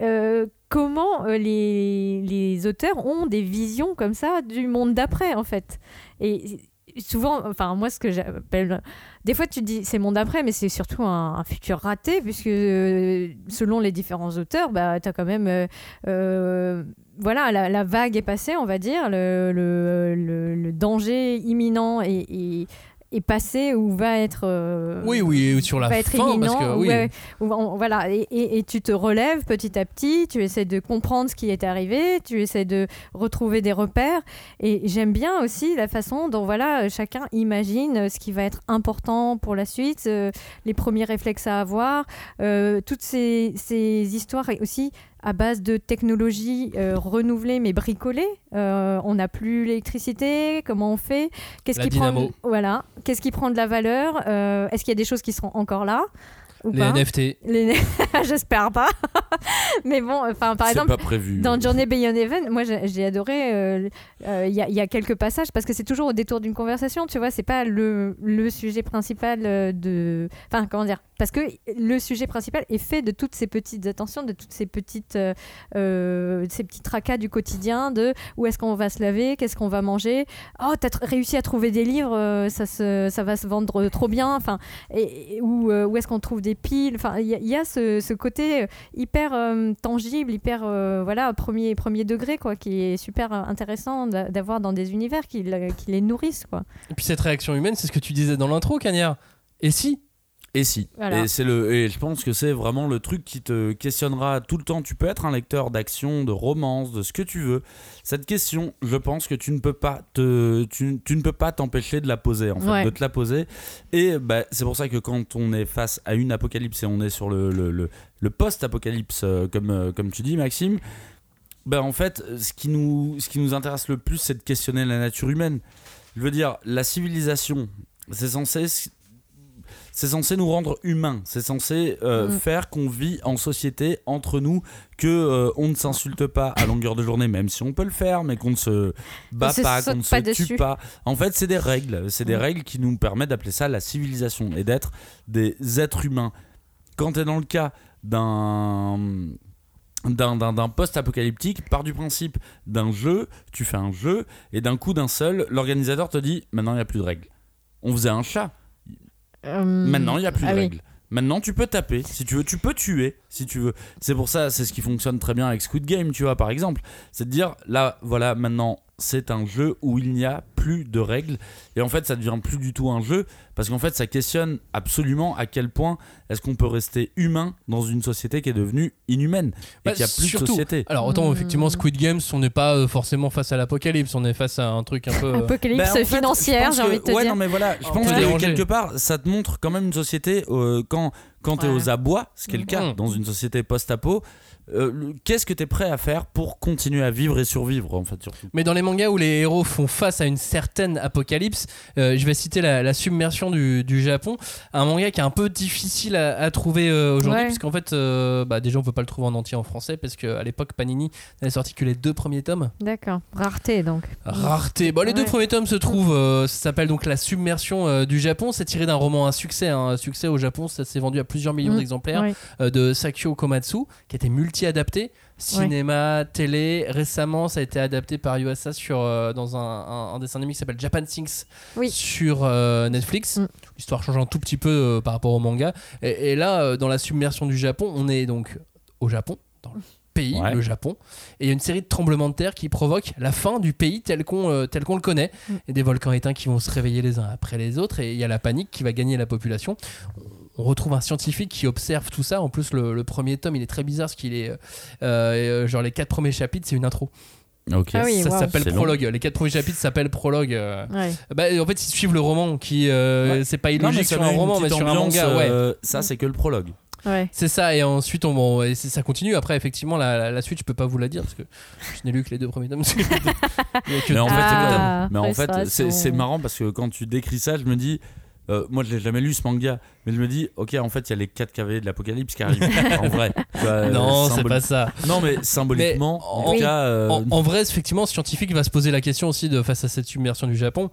euh, comment les, les auteurs ont des visions comme ça du monde d'après, en fait. Et souvent, enfin, moi, ce que j'appelle. Des fois, tu dis c'est monde d'après, mais c'est surtout un, futur raté, puisque euh, selon les différents auteurs, bah, tu as quand même. euh, euh, voilà, la, vague est passée, on va dire. Le- le danger imminent est, est- est passé ou va être. euh, Oui, oui, sur la va être fin, parce que oui. ouais, ou on- voilà, et, et- et tu te relèves petit à petit, tu essaies de comprendre ce qui est arrivé, tu essaies de retrouver des repères. Et j'aime bien aussi la façon dont voilà, chacun imagine ce qui va être important pour la suite, euh, les premiers réflexes à avoir, euh, toutes ces, ces histoires aussi à base de technologies euh, renouvelées mais bricolées. Euh, on n'a plus l'électricité, comment on fait? Qu'est-ce qui prend dynamo. voilà, qu'est-ce qui prend de la valeur? Euh, Est-ce qu'il y a des choses qui seront encore là? Ou Les pas NFT. Les- J'espère pas. mais bon, enfin par exemple. pas prévu. Dans Journey Beyond Heaven, moi j'ai adoré. euh, euh, Il y, a- il y a quelques passages parce que c'est toujours au détour d'une conversation, tu vois. C'est pas le, le sujet principal euh, de. Enfin, comment dire Parce que le sujet principal est fait de toutes ces petites attentions, de toutes ces petites, euh, euh, ces petits tracas du quotidien, de où est-ce qu'on va se laver, qu'est-ce qu'on va manger. Oh, t'as réussi à trouver des livres, euh, ça, se, ça va se vendre trop bien. Enfin, et, et où, euh, où est-ce qu'on trouve des piles Enfin, il y, a- ce, côté euh, hyper euh, tangible, hyper euh, voilà premier premier degré quoi, qui est super intéressant d'a- d'avoir dans des univers qui les nourrissent quoi. Et puis cette réaction humaine, c'est ce que tu disais dans l'intro, Cagnard. Et si Et si. Voilà. Et c'est le et je pense que c'est vraiment le truc qui te questionnera tout le temps. Tu peux être un lecteur d'action, de romance, de ce que tu veux. Cette question, je pense que tu ne peux pas te tu, tu ne peux pas t'empêcher de la poser en fait, Ouais. de te la poser. Et bah, c'est pour ça que quand on est face à une apocalypse et on est sur le le, le, le post-apocalypse euh, comme euh, comme tu dis Maxime, bah en fait, ce qui nous ce qui nous intéresse le plus, c'est de questionner la nature humaine. Je veux dire, la civilisation, c'est censé c'est censé nous rendre humains. C'est censé euh, Mm. faire qu'on vit en société entre nous, que euh, on ne s'insulte pas à longueur de journée, même si on peut le faire, mais qu'on ne se bat On pas, qu'on ne se pas tue dessus. pas. En fait, c'est des règles. C'est des Mm. règles qui nous permettent d'appeler ça la civilisation et d'être des êtres humains. Quand tu es dans le cas d'un d'un, d'un- d'un post-apocalyptique part du principe d'un jeu, tu fais un jeu, et d'un coup d'un seul, l'organisateur te dit maintenant il n'y a plus de règles. On faisait un chat, Euh, Maintenant, il n'y a plus ah de oui. règles. Maintenant, tu peux taper si tu veux, tu peux tuer si tu veux. C'est pour ça, c'est ce qui fonctionne très bien avec Squid Game, tu vois, par exemple. C'est de dire, là, voilà, maintenant, c'est un jeu où il n'y a plus de règles. Et en fait, ça devient plus du tout un jeu parce qu'en fait, ça questionne absolument à quel point est-ce qu'on peut rester humain dans une société qui est devenue inhumaine et Bah, qu'il n'y a plus surtout- de société. Alors autant Hmm. effectivement Squid Games, on n'est pas euh, forcément face à l'apocalypse, on est face à un truc un peu. euh, Apocalypse Ben, en fait, financière, je pense j'ai que- envie de te ouais, dire. non, mais voilà, je pense que quelque part, ça te montre quand même une société euh, quand, quand t'es Ouais. aux abois, ce qui est le cas Mhm. dans une société post-apo. Euh, Qu'est-ce que t'es prêt à faire pour continuer à vivre et survivre, en fait, surtout? Mais dans les mangas où les héros font face à une certaine apocalypse, euh, je vais citer la, la submersion du, du Japon, un manga qui est un peu difficile à, à trouver euh, aujourd'hui, Ouais. parce qu'en fait, euh, bah, déjà on peut pas le trouver en entier en français, parce qu'à l'époque Panini n'avait sorti que les deux premiers tomes. D'accord. Rareté donc. Rareté. Bon, les deux premiers tomes se trouvent, euh, ça s'appelle donc La submersion euh, du Japon. C'est tiré d'un roman à succès. hein. Un succès au Japon, ça s'est vendu à plusieurs millions Mm. d'exemplaires Ouais. euh, de Sakyo Komatsu, qui était multi-adapté. Cinéma, télé. Récemment, ça a été adapté par Yuasa sur, euh, dans un, un- un dessin animé qui s'appelle Japan Things Oui. sur euh, Netflix. Mm. L'histoire change un tout petit peu euh, par rapport au manga. Et, et là, euh, dans la submersion du Japon, on est donc au Japon, dans le pays, Ouais. le Japon. Et il y a une série de tremblements de terre qui provoquent la fin du pays tel qu'on euh, tel qu'on le connaît. Mm. Et des volcans éteints qui vont se réveiller les uns après les autres. Et il y a la panique qui va gagner la population. On retrouve un scientifique qui observe tout ça. En plus, le, le premier tome, il est très bizarre parce qu'il est. euh, euh, genre, les quatre premiers chapitres, c'est une intro. Ok. Ah oui, ça wow. s'appelle long. prologue. Les quatre premiers chapitres s'appellent prologue. euh. Ouais. Bah, en fait, ils suivent le roman qui. euh, Ouais. C'est pas illogique ça sur un roman, mais sur un manga, ouais. ça, c'est que le prologue. Ouais. C'est ça, et ensuite on, et c'est- ça continue. Après, effectivement, la, la- la suite, je peux pas vous la dire parce que je n'ai lu que les deux premiers tomes. Mais en fait, Ah, mais en fait, c'est marrant parce que quand tu décris ça, je me dis. Euh, moi, je l'ai jamais lu ce manga, mais je me dis, ok, en fait, il y a les 4 cavaliers de l'apocalypse qui arrivent. en vrai. Vois, euh, non, c'est pas ça. Non, mais symboliquement, Mais en en- tout cas. euh, En, en vrai, effectivement, scientifique va se poser la question aussi de face à cette submersion du Japon.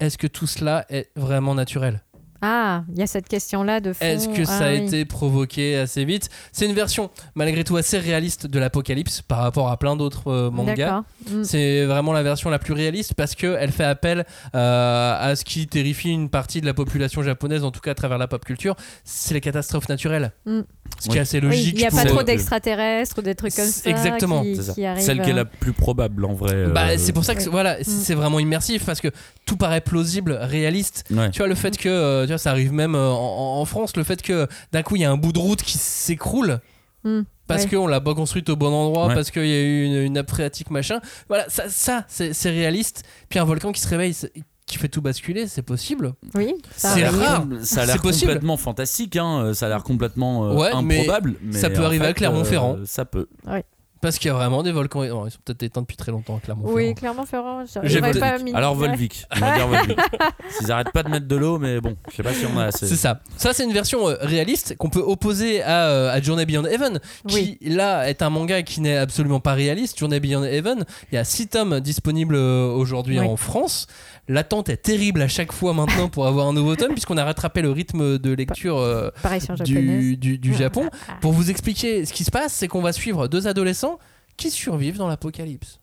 Est-ce que tout cela est vraiment naturel? Ah, il y a cette question-là de fond. Est-ce que Ah ça a oui. été provoqué assez vite? C'est une version malgré tout assez réaliste de l'apocalypse par rapport à plein d'autres euh, mangas. Mm. C'est vraiment la version la plus réaliste parce qu'elle fait appel euh, à ce qui terrifie une partie de la population japonaise, en tout cas à travers la pop culture, c'est les catastrophes naturelles. Mm. Ce qui Oui. est assez logique. il n'y a pas trop d'extraterrestres ou des trucs comme ça. exactement, qui, c'est ça. qui arrivent. Celle qui est la plus probable en vrai. Bah, euh, c'est pour ça que oui. voilà, Mm. c'est vraiment immersif parce que tout paraît plausible, réaliste. Ouais. Tu vois le fait que euh, tu vois, ça arrive même euh, en, en France, le fait que d'un coup il y a un bout de route qui s'écroule Mm. parce Ouais. qu'on l'a pas construite au bon endroit, Ouais. parce qu'il y a eu une, une nappe phréatique machin. Voilà, ça, ça c'est réaliste. Puis un volcan qui se réveille, qui fait tout basculer, c'est possible. Oui, ça C'est rare. Ça a l'air C'est possible. complètement fantastique, hein, euh, ça a l'air complètement euh, Ouais, improbable. Mais ça peut arriver à Clermont-Ferrand. euh, ça peut. Parce qu'il y a vraiment des volcans. non, ils sont peut-être éteints depuis très longtemps, Clermont-Ferrand. Oui, clairement, Ferrand. J'ai J'aurais voté- pas mis. Alors. Volvic, on va dire Volvic. S'ils arrêtent pas de mettre de l'eau, mais bon, je sais pas si on a assez. C'est ça. Ça, c'est une version euh, réaliste qu'on peut opposer à, euh, à Journey Beyond Heaven, qui Oui. là est un manga qui n'est absolument pas réaliste. Journey Beyond Heaven, il y a 6 tomes disponibles euh, aujourd'hui Oui. en France. L'attente est terrible à chaque fois maintenant pour avoir un nouveau tome, puisqu'on a rattrapé le rythme de lecture euh, du, du, du Japon. ah. Pour vous expliquer ce qui se passe, c'est qu'on va suivre deux adolescents qui survivent dans l'apocalypse.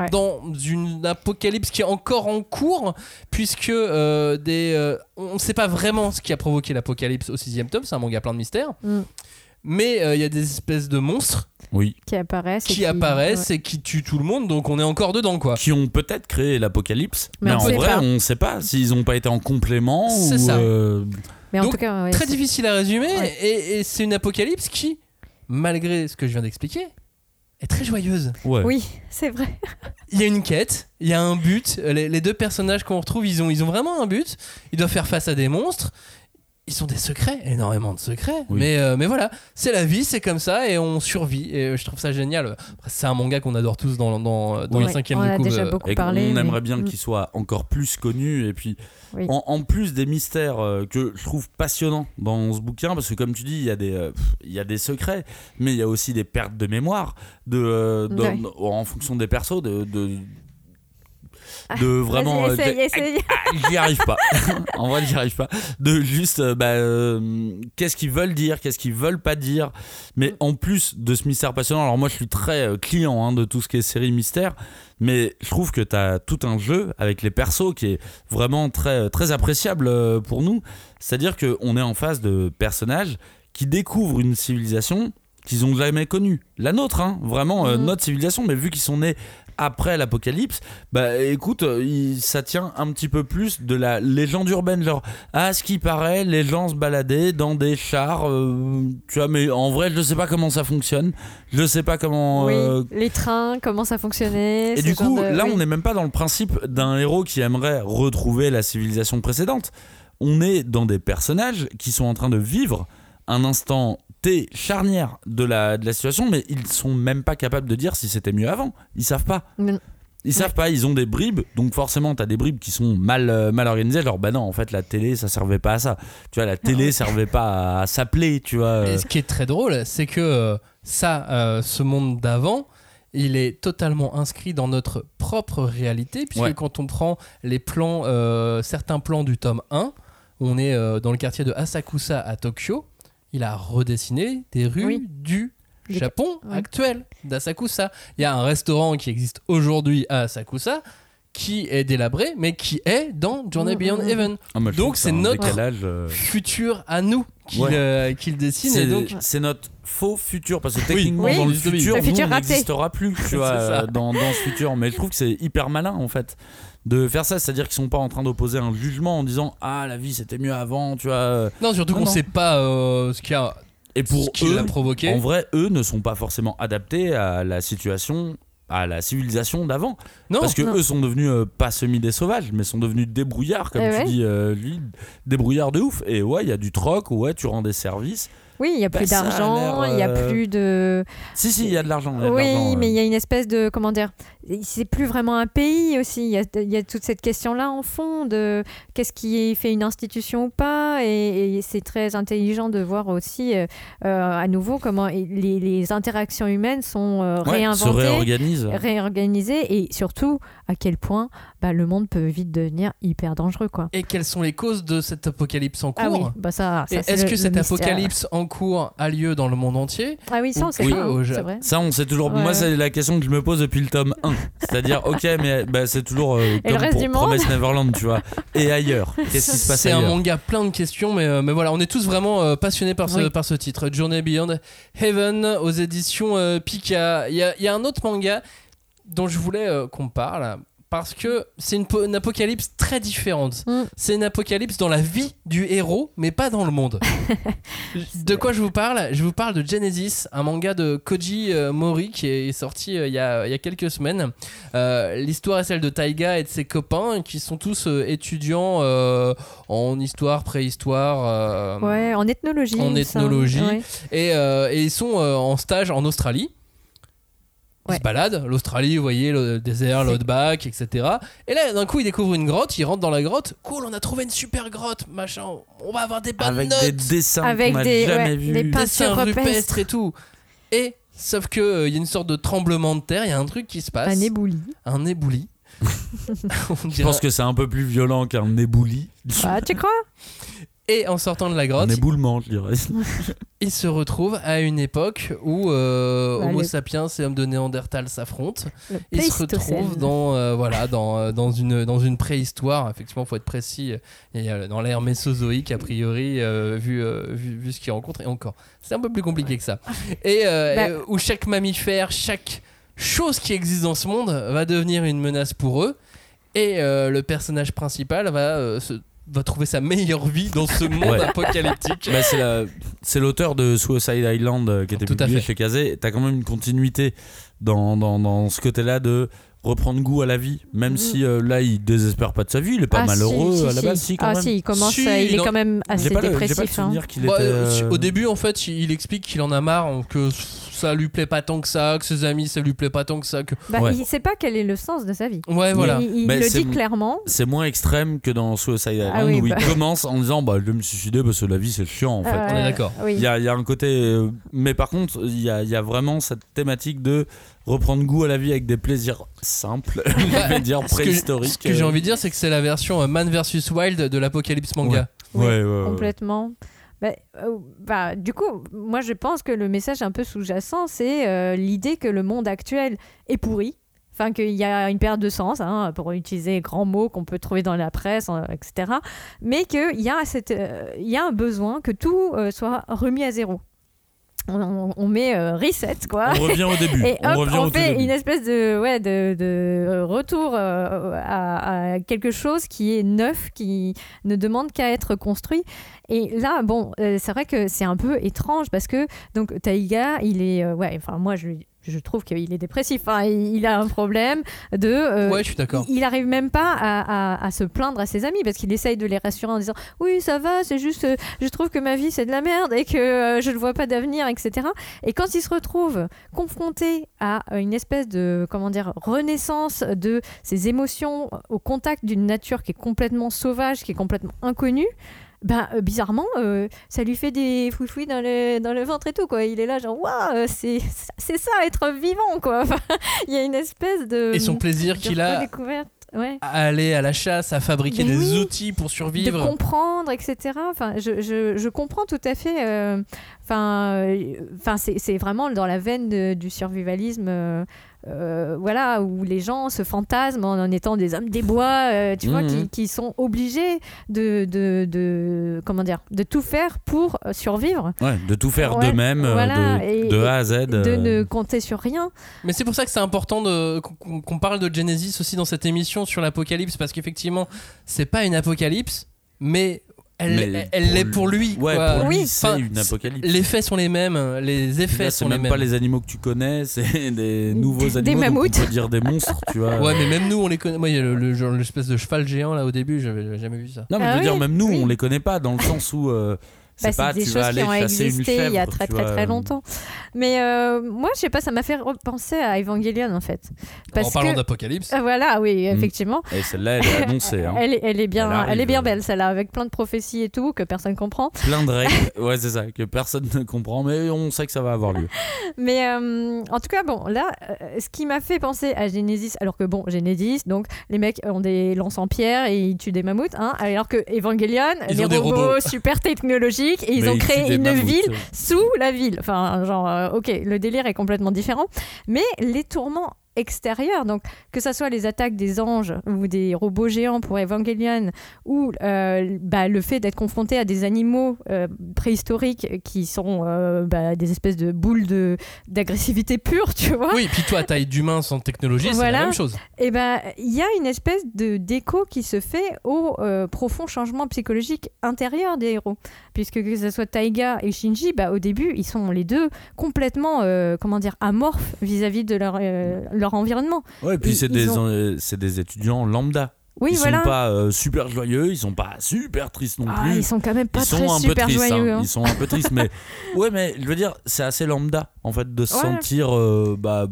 Ouais. Dans une apocalypse qui est encore en cours, puisque euh, des, euh, on ne sait pas vraiment ce qui a provoqué l'apocalypse au sixième tome, c'est un manga plein de mystères, Mm. mais euh, il y a des espèces de monstres Oui. Qui apparaissent. et qui apparaissent et qui tuent tout le monde, donc on est encore dedans quoi. Qui ont peut-être créé l'apocalypse, Mais en vrai, pas. on sait pas s'ils ont pas été en complément C'est ça. euh, Mais en Donc, tout cas, ouais, Très difficile à résumer, Ouais. et, et c'est une apocalypse qui, malgré ce que je viens d'expliquer, est très joyeuse. Ouais. Oui, c'est vrai. Il y a une quête, il y a un but. Les, les deux personnages qu'on retrouve, ils ont, ils ont vraiment un but. Ils doivent faire face à des monstres. Ils ont des secrets, énormément de secrets. Oui. Mais, euh, mais voilà, c'est la vie, c'est comme ça et on survit. Et euh, je trouve ça génial. C'est un manga qu'on adore tous dans, dans, dans Oui. le cinquième On a déjà euh, beaucoup Et parlé. on mais- aimerait bien Mm. qu'il soit encore plus connu. Et puis, Oui. en, en plus des mystères que je trouve passionnants dans ce bouquin, parce que comme tu dis, il y, a des, euh, il y a des secrets, mais il y a aussi des pertes de mémoire de, euh, de- Ouais. en fonction des persos, de, de, de vraiment. Euh, essaye, essaye. Ah, j'y arrive pas. en vrai, j'y arrive pas. De juste, euh, bah, euh, qu'est-ce qu'ils veulent dire, qu'est-ce qu'ils veulent pas dire. Mais en plus de ce mystère passionnant, alors moi, je suis très client hein, de tout ce qui est série mystère, mais je trouve que tu as tout un jeu avec les persos qui est vraiment très, très appréciable pour nous. C'est-à-dire qu'on est en face de personnages qui découvrent une civilisation qu'ils ont jamais connu. La nôtre, hein, vraiment euh, Mhm. notre civilisation, mais vu qu'ils sont nés après l'apocalypse, bah écoute, euh, il- ça tient un petit peu plus de la légende urbaine, genre à ce qui paraît, les gens se baladaient dans des chars, euh, tu vois, mais en vrai, je sais pas comment ça fonctionne, je sais pas comment. Oui, euh, les trains, comment ça fonctionnait. et du coup, de- là, oui. on n'est même pas dans le principe d'un héros qui aimerait retrouver la civilisation précédente. On est dans des personnages qui sont en train de vivre un instant T charnière de la, de la situation, mais ils sont même pas capables de dire si c'était mieux avant. Ils savent pas. Ils savent pas, ils ont des bribes, donc forcément t'as des bribes qui sont mal, euh, mal organisées. Genre, bah non, en fait, la télé ça servait pas à ça. Tu vois, la télé servait pas à s'appeler, tu vois. euh. Et ce qui est très drôle, c'est que euh, ça, euh, ce monde d'avant, il est totalement inscrit dans notre propre réalité, puisque Ouais. quand on prend les plans, euh, certains plans du tome 1, on est euh, dans le quartier de Asakusa à Tokyo, il a redessiné des rues Oui. du Japon actuel, d'Asakusa. Il y a un restaurant qui existe aujourd'hui à Asakusa, qui est délabré, mais qui est dans Journey Beyond. Heaven. Ah, donc c'est notre- décalage, euh, Futur à nous qu'il Ouais. euh, qu'il dessine. Et C'est donc, c'est notre faux futur parce que techniquement Oui. dans le Oui. futur, Le nous, futur on raté. n'existera plus, tu vois, euh, dans, dans ce futur. Mais je trouve que c'est hyper malin en fait de faire ça, c'est-à-dire qu'ils sont pas en train d'opposer un jugement en disant ah la vie c'était mieux avant, tu vois. Non, surtout qu'on sait pas euh, ce qui a Et pour ce qui eux, l'a provoqué. en vrai, eux ne sont pas forcément adaptés à la situation, à la civilisation d'avant, non, parce que non. eux sont devenus euh, pas semi des sauvages, mais sont devenus débrouillards, comme Eh tu ouais. dis, euh, lui, débrouillards de ouf. Et ouais, il y a du troc, ouais, tu rends des services. Oui, il n'y a Bah, plus d'argent, il n'y a euh, plus de. Si si, il y a de l'argent. y Oui, mais euh. il y a une espèce de. Comment dire C'est plus vraiment un pays aussi. Il y a, il y a toute cette question-là en fond de qu'est-ce qui fait une institution ou pas. Et, et c'est très intelligent de voir aussi, euh, euh, à nouveau, comment les, les interactions humaines sont euh, Ouais, se réinventées. réorganise. réorganisées et surtout à quel point bah, le monde peut vite devenir hyper dangereux quoi. Et quelles sont les causes de cet apocalypse en cours? Ah oui, bah ça, ça est-ce que cet apocalypse en cours a lieu dans le monde entier? Ah oui, ça on sait Oui, pas, hein, vrai. Ça, on sait toujours. Ouais, Moi, c'est la question que je me pose depuis le tome 1. C'est-à-dire, ok, mais bah, c'est toujours euh, le comme reste pour du monde Promise Neverland, tu vois. Et ailleurs. Qu'est-ce qui se passe C'est un ailleurs manga plein de questions, mais, euh, mais voilà, on est tous vraiment euh, passionnés par ce, Oui. par ce titre. Journey Beyond Heaven aux éditions euh, Pika. Il y a, il y a un autre manga dont je voulais euh, qu'on parle. Parce que c'est une, po- une apocalypse très différente. Mm. C'est une apocalypse dans la vie du héros, mais pas dans le monde. de quoi je vous parle? Je vous parle de Genesis, un manga de Koji euh, Mori qui est sorti euh, il y, a, il y a quelques semaines. Euh, L'histoire est celle de Taiga et de ses copains qui sont tous étudiants en histoire, préhistoire. Ouais, en ethnologie. En ethnologie. Ouais. et, et ils sont en stage en Australie. Ils Ouais. se baladent, l'Australie, vous voyez, le désert, l'outback, etc. Et là, d'un coup, ils découvrent une grotte, ils rentrent dans la grotte. Cool, on a trouvé une super grotte, machin. On va avoir des bonnes Avec notes, des dessins Avec qu'on n'a des- jamais ouais, vus. des peintures dessins rupestres. rupestres et tout. Et sauf que euh, il y a une sorte de tremblement de terre, il y a un truc qui se passe, Un éboulis. un éboulis. On Je pense que c'est un peu plus violent qu'un ébouli. Ah, tu crois? Et en sortant de la Un grotte, éboulement, je dirais. il se retrouve à une époque où euh, Bah, Homo le- sapiens et homme de Néandertal s'affrontent. Le Il se Pléistocène. retrouve dans, euh, voilà, dans, euh, dans, une, dans une préhistoire. Effectivement, il faut être précis. Et, euh, dans l'ère mésozoïque, a priori, euh, vu, euh, vu, vu ce qu'ils rencontrent. Et encore, c'est un peu plus compliqué que ça. Et euh, Bah- et, où chaque mammifère, chaque chose qui existe dans ce monde va devenir une menace pour eux. Et euh, le personnage principal va, euh, se- va trouver sa meilleure vie dans ce monde Ouais. apocalyptique. Bah, c'est la- c'est l'auteur de Suicide Island euh, qui était Tout à publié fait. chez Kazé. T'as quand même une continuité dans, dans, dans ce côté-là de reprendre goût à la vie. Même Mhm. si euh, là, il désespère pas de sa vie, il est pas Ah, malheureux si, si, à la base, si, quand ah même. si, il commence, Si, à- il est non. quand même J'ai assez pas, le, j'ai pas le dépressif. hein. souvenir qu'il Bah, était. euh, euh, Au début, en fait, il explique qu'il en a marre, que ça lui plaît pas tant que ça, que ses amis ça lui plaît pas tant que ça. Que... Bah, Ouais. Il sait pas quel est le sens de sa vie. Ouais, voilà. Il, le dit clairement. C'est moins extrême que dans Suicide Island Ah oui, où bah. il commence en disant bah, Je vais me suicider parce que la vie c'est chiant en fait. Euh, on est d'accord. Oui. Il y, a, il y a un côté. euh, mais par contre, il y a, il y a vraiment cette thématique de reprendre goût à la vie avec des plaisirs simples, je vais dire préhistoriques. Ce que j'ai envie de dire, c'est que c'est la version euh, Man vs Wild de l'apocalypse manga. Ouais, Oui, ouais, ouais. complètement. Bah, euh, bah, du coup, moi je pense que le message un peu sous-jacent, c'est euh, l'idée que le monde actuel est pourri. Enfin, qu'il y a une perte de sens, hein, pour utiliser les grands mots qu'on peut trouver dans la presse, euh, etc. Mais qu'il y, a cette, euh, il y a un besoin que tout soit remis à zéro. on, on met reset quoi. On revient au début. Et on revient on au tout fait début. une espèce de, ouais, de, de retour à, à quelque chose qui est neuf, qui ne demande qu'à être construit. Et là, bon, euh, c'est vrai que c'est un peu étrange parce que donc Taïga, il est, euh, ouais, enfin moi je je trouve qu'il est dépressif. Hein. Il a un problème de. euh, Ouais, je suis d'accord. il arrive même pas à, à- à se plaindre à ses amis parce qu'il essaye de les rassurer en disant oui ça va c'est juste euh, je trouve que ma vie c'est de la merde et que euh, je ne vois pas d'avenir etc et quand il se retrouve confronté à une espèce de comment dire renaissance de ses émotions au contact d'une nature qui est complètement sauvage qui est complètement inconnue ben, euh, bizarrement, euh, ça lui fait des foufouis dans le, dans le ventre et tout, quoi. Il est là, genre, waouh, c'est c'est ça, être vivant, quoi. Enfin, Il y a une espèce de. Et son plaisir qu'il a ouais. à aller à la chasse, à fabriquer Mais des oui. outils pour de survivre. comprendre, etc. Enfin, je, je, je comprends tout à fait. euh, Enfin, euh, enfin, c'est c'est vraiment dans la veine de- du survivalisme. euh, euh, voilà, où les gens se fantasment en, en étant des hommes des bois, euh, tu vois, Mhm. qui, qui sont obligés de, de, de- comment dire, de tout faire pour euh, survivre, Ouais, de tout faire Ouais, d'eux-mêmes, voilà, de, et- de A à Z. de ne compter sur rien. Mais c'est pour ça que c'est important qu'on parle de Genesis aussi dans cette émission sur l'apocalypse, parce qu'effectivement, c'est pas une apocalypse, mais elle Mais elle l'est pour lui. Ouais, quoi. pour lui, Oui. c'est une apocalypse. Les faits sont les mêmes, les effets Là, sont les même mêmes. pas les animaux que tu connais, c'est des nouveaux Des animaux. donc mammouths. On peut dire des monstres, tu vois. Ouais, mais même nous, on les connaît. Moi, il y a le- le genre- l'espèce de cheval géant là au début, j'avais jamais vu ça. Non, mais Ah je veux dire, même nous, oui. on les connaît pas dans le sens où euh, Bah, c'est pas des tu choses vas qui ont existé chèvre. il y a très très très longtemps. Mais euh, moi, je sais pas, ça m'a fait repenser à Evangelion en fait. Parce en parlant que- d'apocalypse. Ah, voilà, oui, Mm. effectivement. Et celle-là, elle est annoncée. Hein. Elle, est- elle est bien, Elle est bien belle celle-là, avec plein de prophéties et tout que personne comprend. Plein de règles. Ouais, c'est ça, que personne ne comprend, mais on sait que ça va avoir lieu. Mais euh, en tout cas, bon, là, euh, ce qui m'a fait penser à Genesis, alors que bon, Genesis, donc les mecs ont des lances en pierre et ils tuent des mammouths, hein, alors que Evangelion, Ils les robots, robots. super technologiques et ils Mais ont créé une mammouths. ville sous la ville. Enfin, genre, euh, ok, le délire est complètement différent, mais les tourments extérieurs, donc que ça soit les attaques des anges ou des robots géants pour Evangelion, ou euh, bah, le fait d'être confronté à des animaux euh, préhistoriques qui sont euh, bah, des espèces de boules de d'agressivité pure, tu vois. Oui, puis toi, à taille d'humain sans technologie, c'est Voilà. la même chose. Et ben il y a une espèce de déco qui se fait au profond changement psychologique intérieur des héros, puisque que ce soit Taiga et Shinji, bah, au début ils sont les deux complètement euh, comment dire amorphes vis-à-vis de leur euh, leur environnement. Ouais, et puis c'est des, ont- euh, des étudiants lambda. Oui ils voilà. sont pas euh, super joyeux, ils sont pas super tristes non Ah, plus. ils sont quand même pas ils sont très peu super tristes, joyeux. hein. hein. ils sont un peu tristes, mais ouais, mais je veux dire, c'est assez lambda en fait de se Ouais. sentir euh, bah,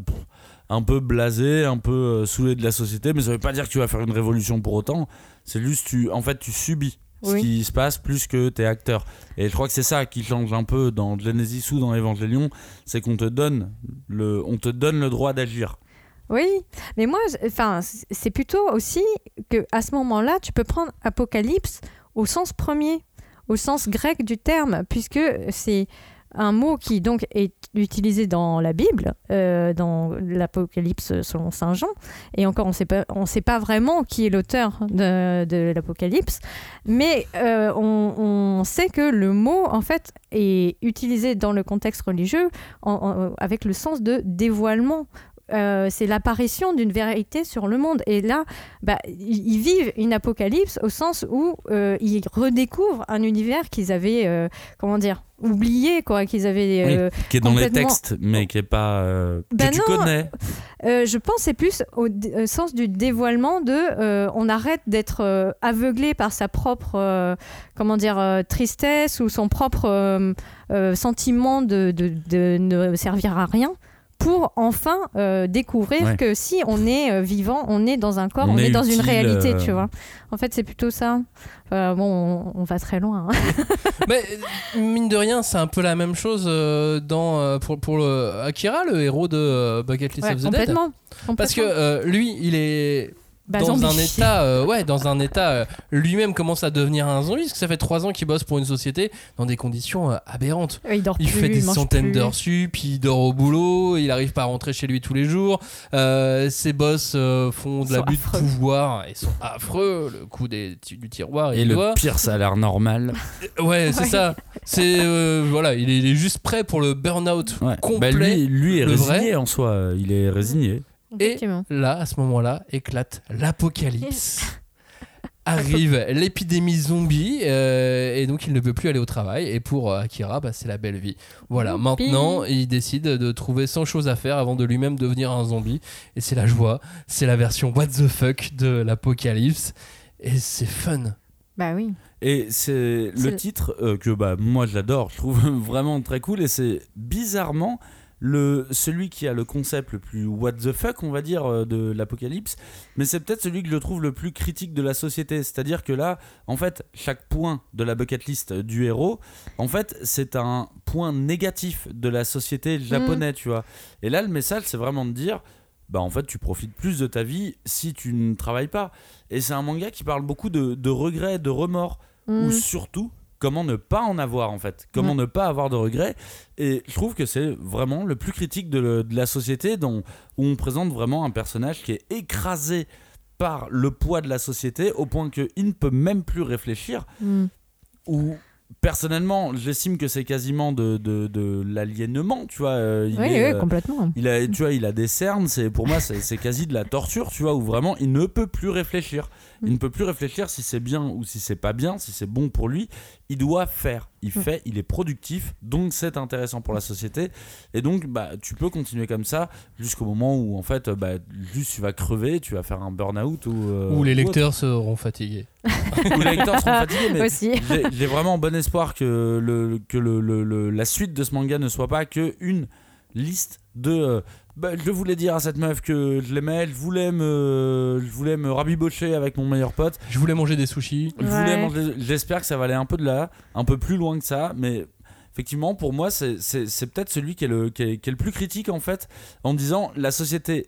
un peu blasé, un peu euh, saoulé de la société, mais ça veut pas dire que tu vas faire une révolution pour autant. C'est juste tu, en fait, tu subis ce qui se passe plus que t'es acteur. Et je crois que c'est ça qui change un peu dans Genesis ou dans Evangelion, c'est qu'on te donne le, on te donne le droit d'agir. Oui, mais moi, enfin, c'est plutôt aussi que à ce moment-là, tu peux prendre apocalypse au sens premier, au sens grec du terme, puisque c'est un mot qui donc est utilisé dans la Bible, euh, dans l'Apocalypse selon Saint Jean, et encore on sait pas, on sait pas vraiment qui est l'auteur de, l'Apocalypse, mais euh, on, sait que le mot en fait est utilisé dans le contexte religieux avec le sens de dévoilement. Euh, c'est l'apparition d'une vérité sur le monde. Et là, bah, ils vivent une apocalypse au sens où euh, ils redécouvrent un univers qu'ils avaient, euh, comment dire, oublié, quoi, qu'ils avaient. Oui. Qui est dans les textes, mais qui est pas. Ben que tu non. connais. je pense que c'est plus au sens du dévoilement de on arrête d'être aveuglé par sa propre comment dire tristesse ou son propre sentiment de, de- de ne servir à rien pour enfin euh, découvrir Ouais. que si on est euh, vivant, on est dans un corps, On on, est est, dans une réalité, euh, tu vois. En fait, c'est plutôt ça. Euh, bon, on, on va très loin. hein. Mais euh, mine de rien, c'est un peu la même chose euh, dans, euh, pour, pour le Akira, le héros de euh, Bucket List Ouais, of the Dead. complètement. Parce que euh, lui, il est Bah, dans un état, euh, ouais, dans un état, euh, lui-même commence à devenir un zombie parce que ça fait trois ans qu'il bosse pour une société dans des conditions euh, aberrantes. Il dort Il plus, fait des centaines d'heures sup, il dort au boulot, il arrive pas à rentrer chez lui tous les jours. Euh, ses boss euh, font de l'abus de affreux. pouvoir, ils sont affreux. Le coup des, du tiroir, Et le doit. pire, ça a l'air normal. Ouais, c'est Ouais. ça. C'est euh, voilà, il est, il est juste prêt pour le burn-out Ouais. complet. Bah, lui, lui est vrai. résigné en soi. Il est résigné. Et là, à ce moment-là, éclate l'apocalypse. Arrive l'épidémie zombie euh, et donc il ne peut plus aller au travail et pour euh, Akira bah, c'est la belle vie. Voilà, Youpi. maintenant il décide de trouver 100 choses à faire avant de lui-même devenir un zombie et c'est la joie, c'est la version what the fuck de l'apocalypse et c'est fun. Bah oui. Et c'est le titre euh, que bah, moi j'adore, je trouve vraiment très cool. Et c'est bizarrement le, celui qui a le concept le plus what the fuck, on va dire, euh, de l'apocalypse. Mais c'est peut-être celui que je trouve le plus critique de la société. C'est-à-dire que là, en fait, chaque point de la bucket list du héros, en fait, c'est un point négatif de la société japonaise, tu vois. Et là, le message, c'est vraiment de dire. Bah en fait tu profites plus de ta vie si tu ne travailles pas. Et c'est un manga qui parle beaucoup de, de regrets, de remords Mm. ou surtout comment ne pas en avoir en fait, comment Ouais. ne pas avoir de regrets. Et je trouve que c'est vraiment le plus critique de, le- de la société dont, où on présente vraiment un personnage qui est écrasé par le poids de la société au point qu'il ne peut même plus réfléchir. Mm. Ou personnellement, j'estime que c'est quasiment de, de, de l'aliénement, tu vois. euh, il Oui, est, oui, euh, complètement. il a, tu vois, il a des cernes, c'est pour moi c'est c'est quasi de la torture, tu vois, où vraiment il ne peut plus réfléchir. Il ne peut plus réfléchir si c'est bien ou si c'est pas bien, si c'est bon pour lui. Il doit faire, il fait, il est productif, donc c'est intéressant pour la société. Et donc, bah, tu peux continuer comme ça jusqu'au moment où en fait, bah, juste tu vas crever, tu vas faire un burn-out ou. euh, Où les ou lecteurs seront fatigués. Où les lecteurs seront fatigués, mais Aussi. j'ai- j'ai vraiment bon espoir que, le, que le, le- le- la suite de ce manga ne soit pas que une liste de. euh, bah, je voulais dire à cette meuf que je l'aimais, je voulais me, je voulais me rabibocher avec mon meilleur pote. Je voulais manger des sushis. Je Ouais. voulais manger- J'espère que ça va aller un peu de là, un peu plus loin que ça, mais effectivement, pour moi, c'est- c'est c'est peut-être celui qui est, le, qui, est, qui est le plus critique en fait, en disant la société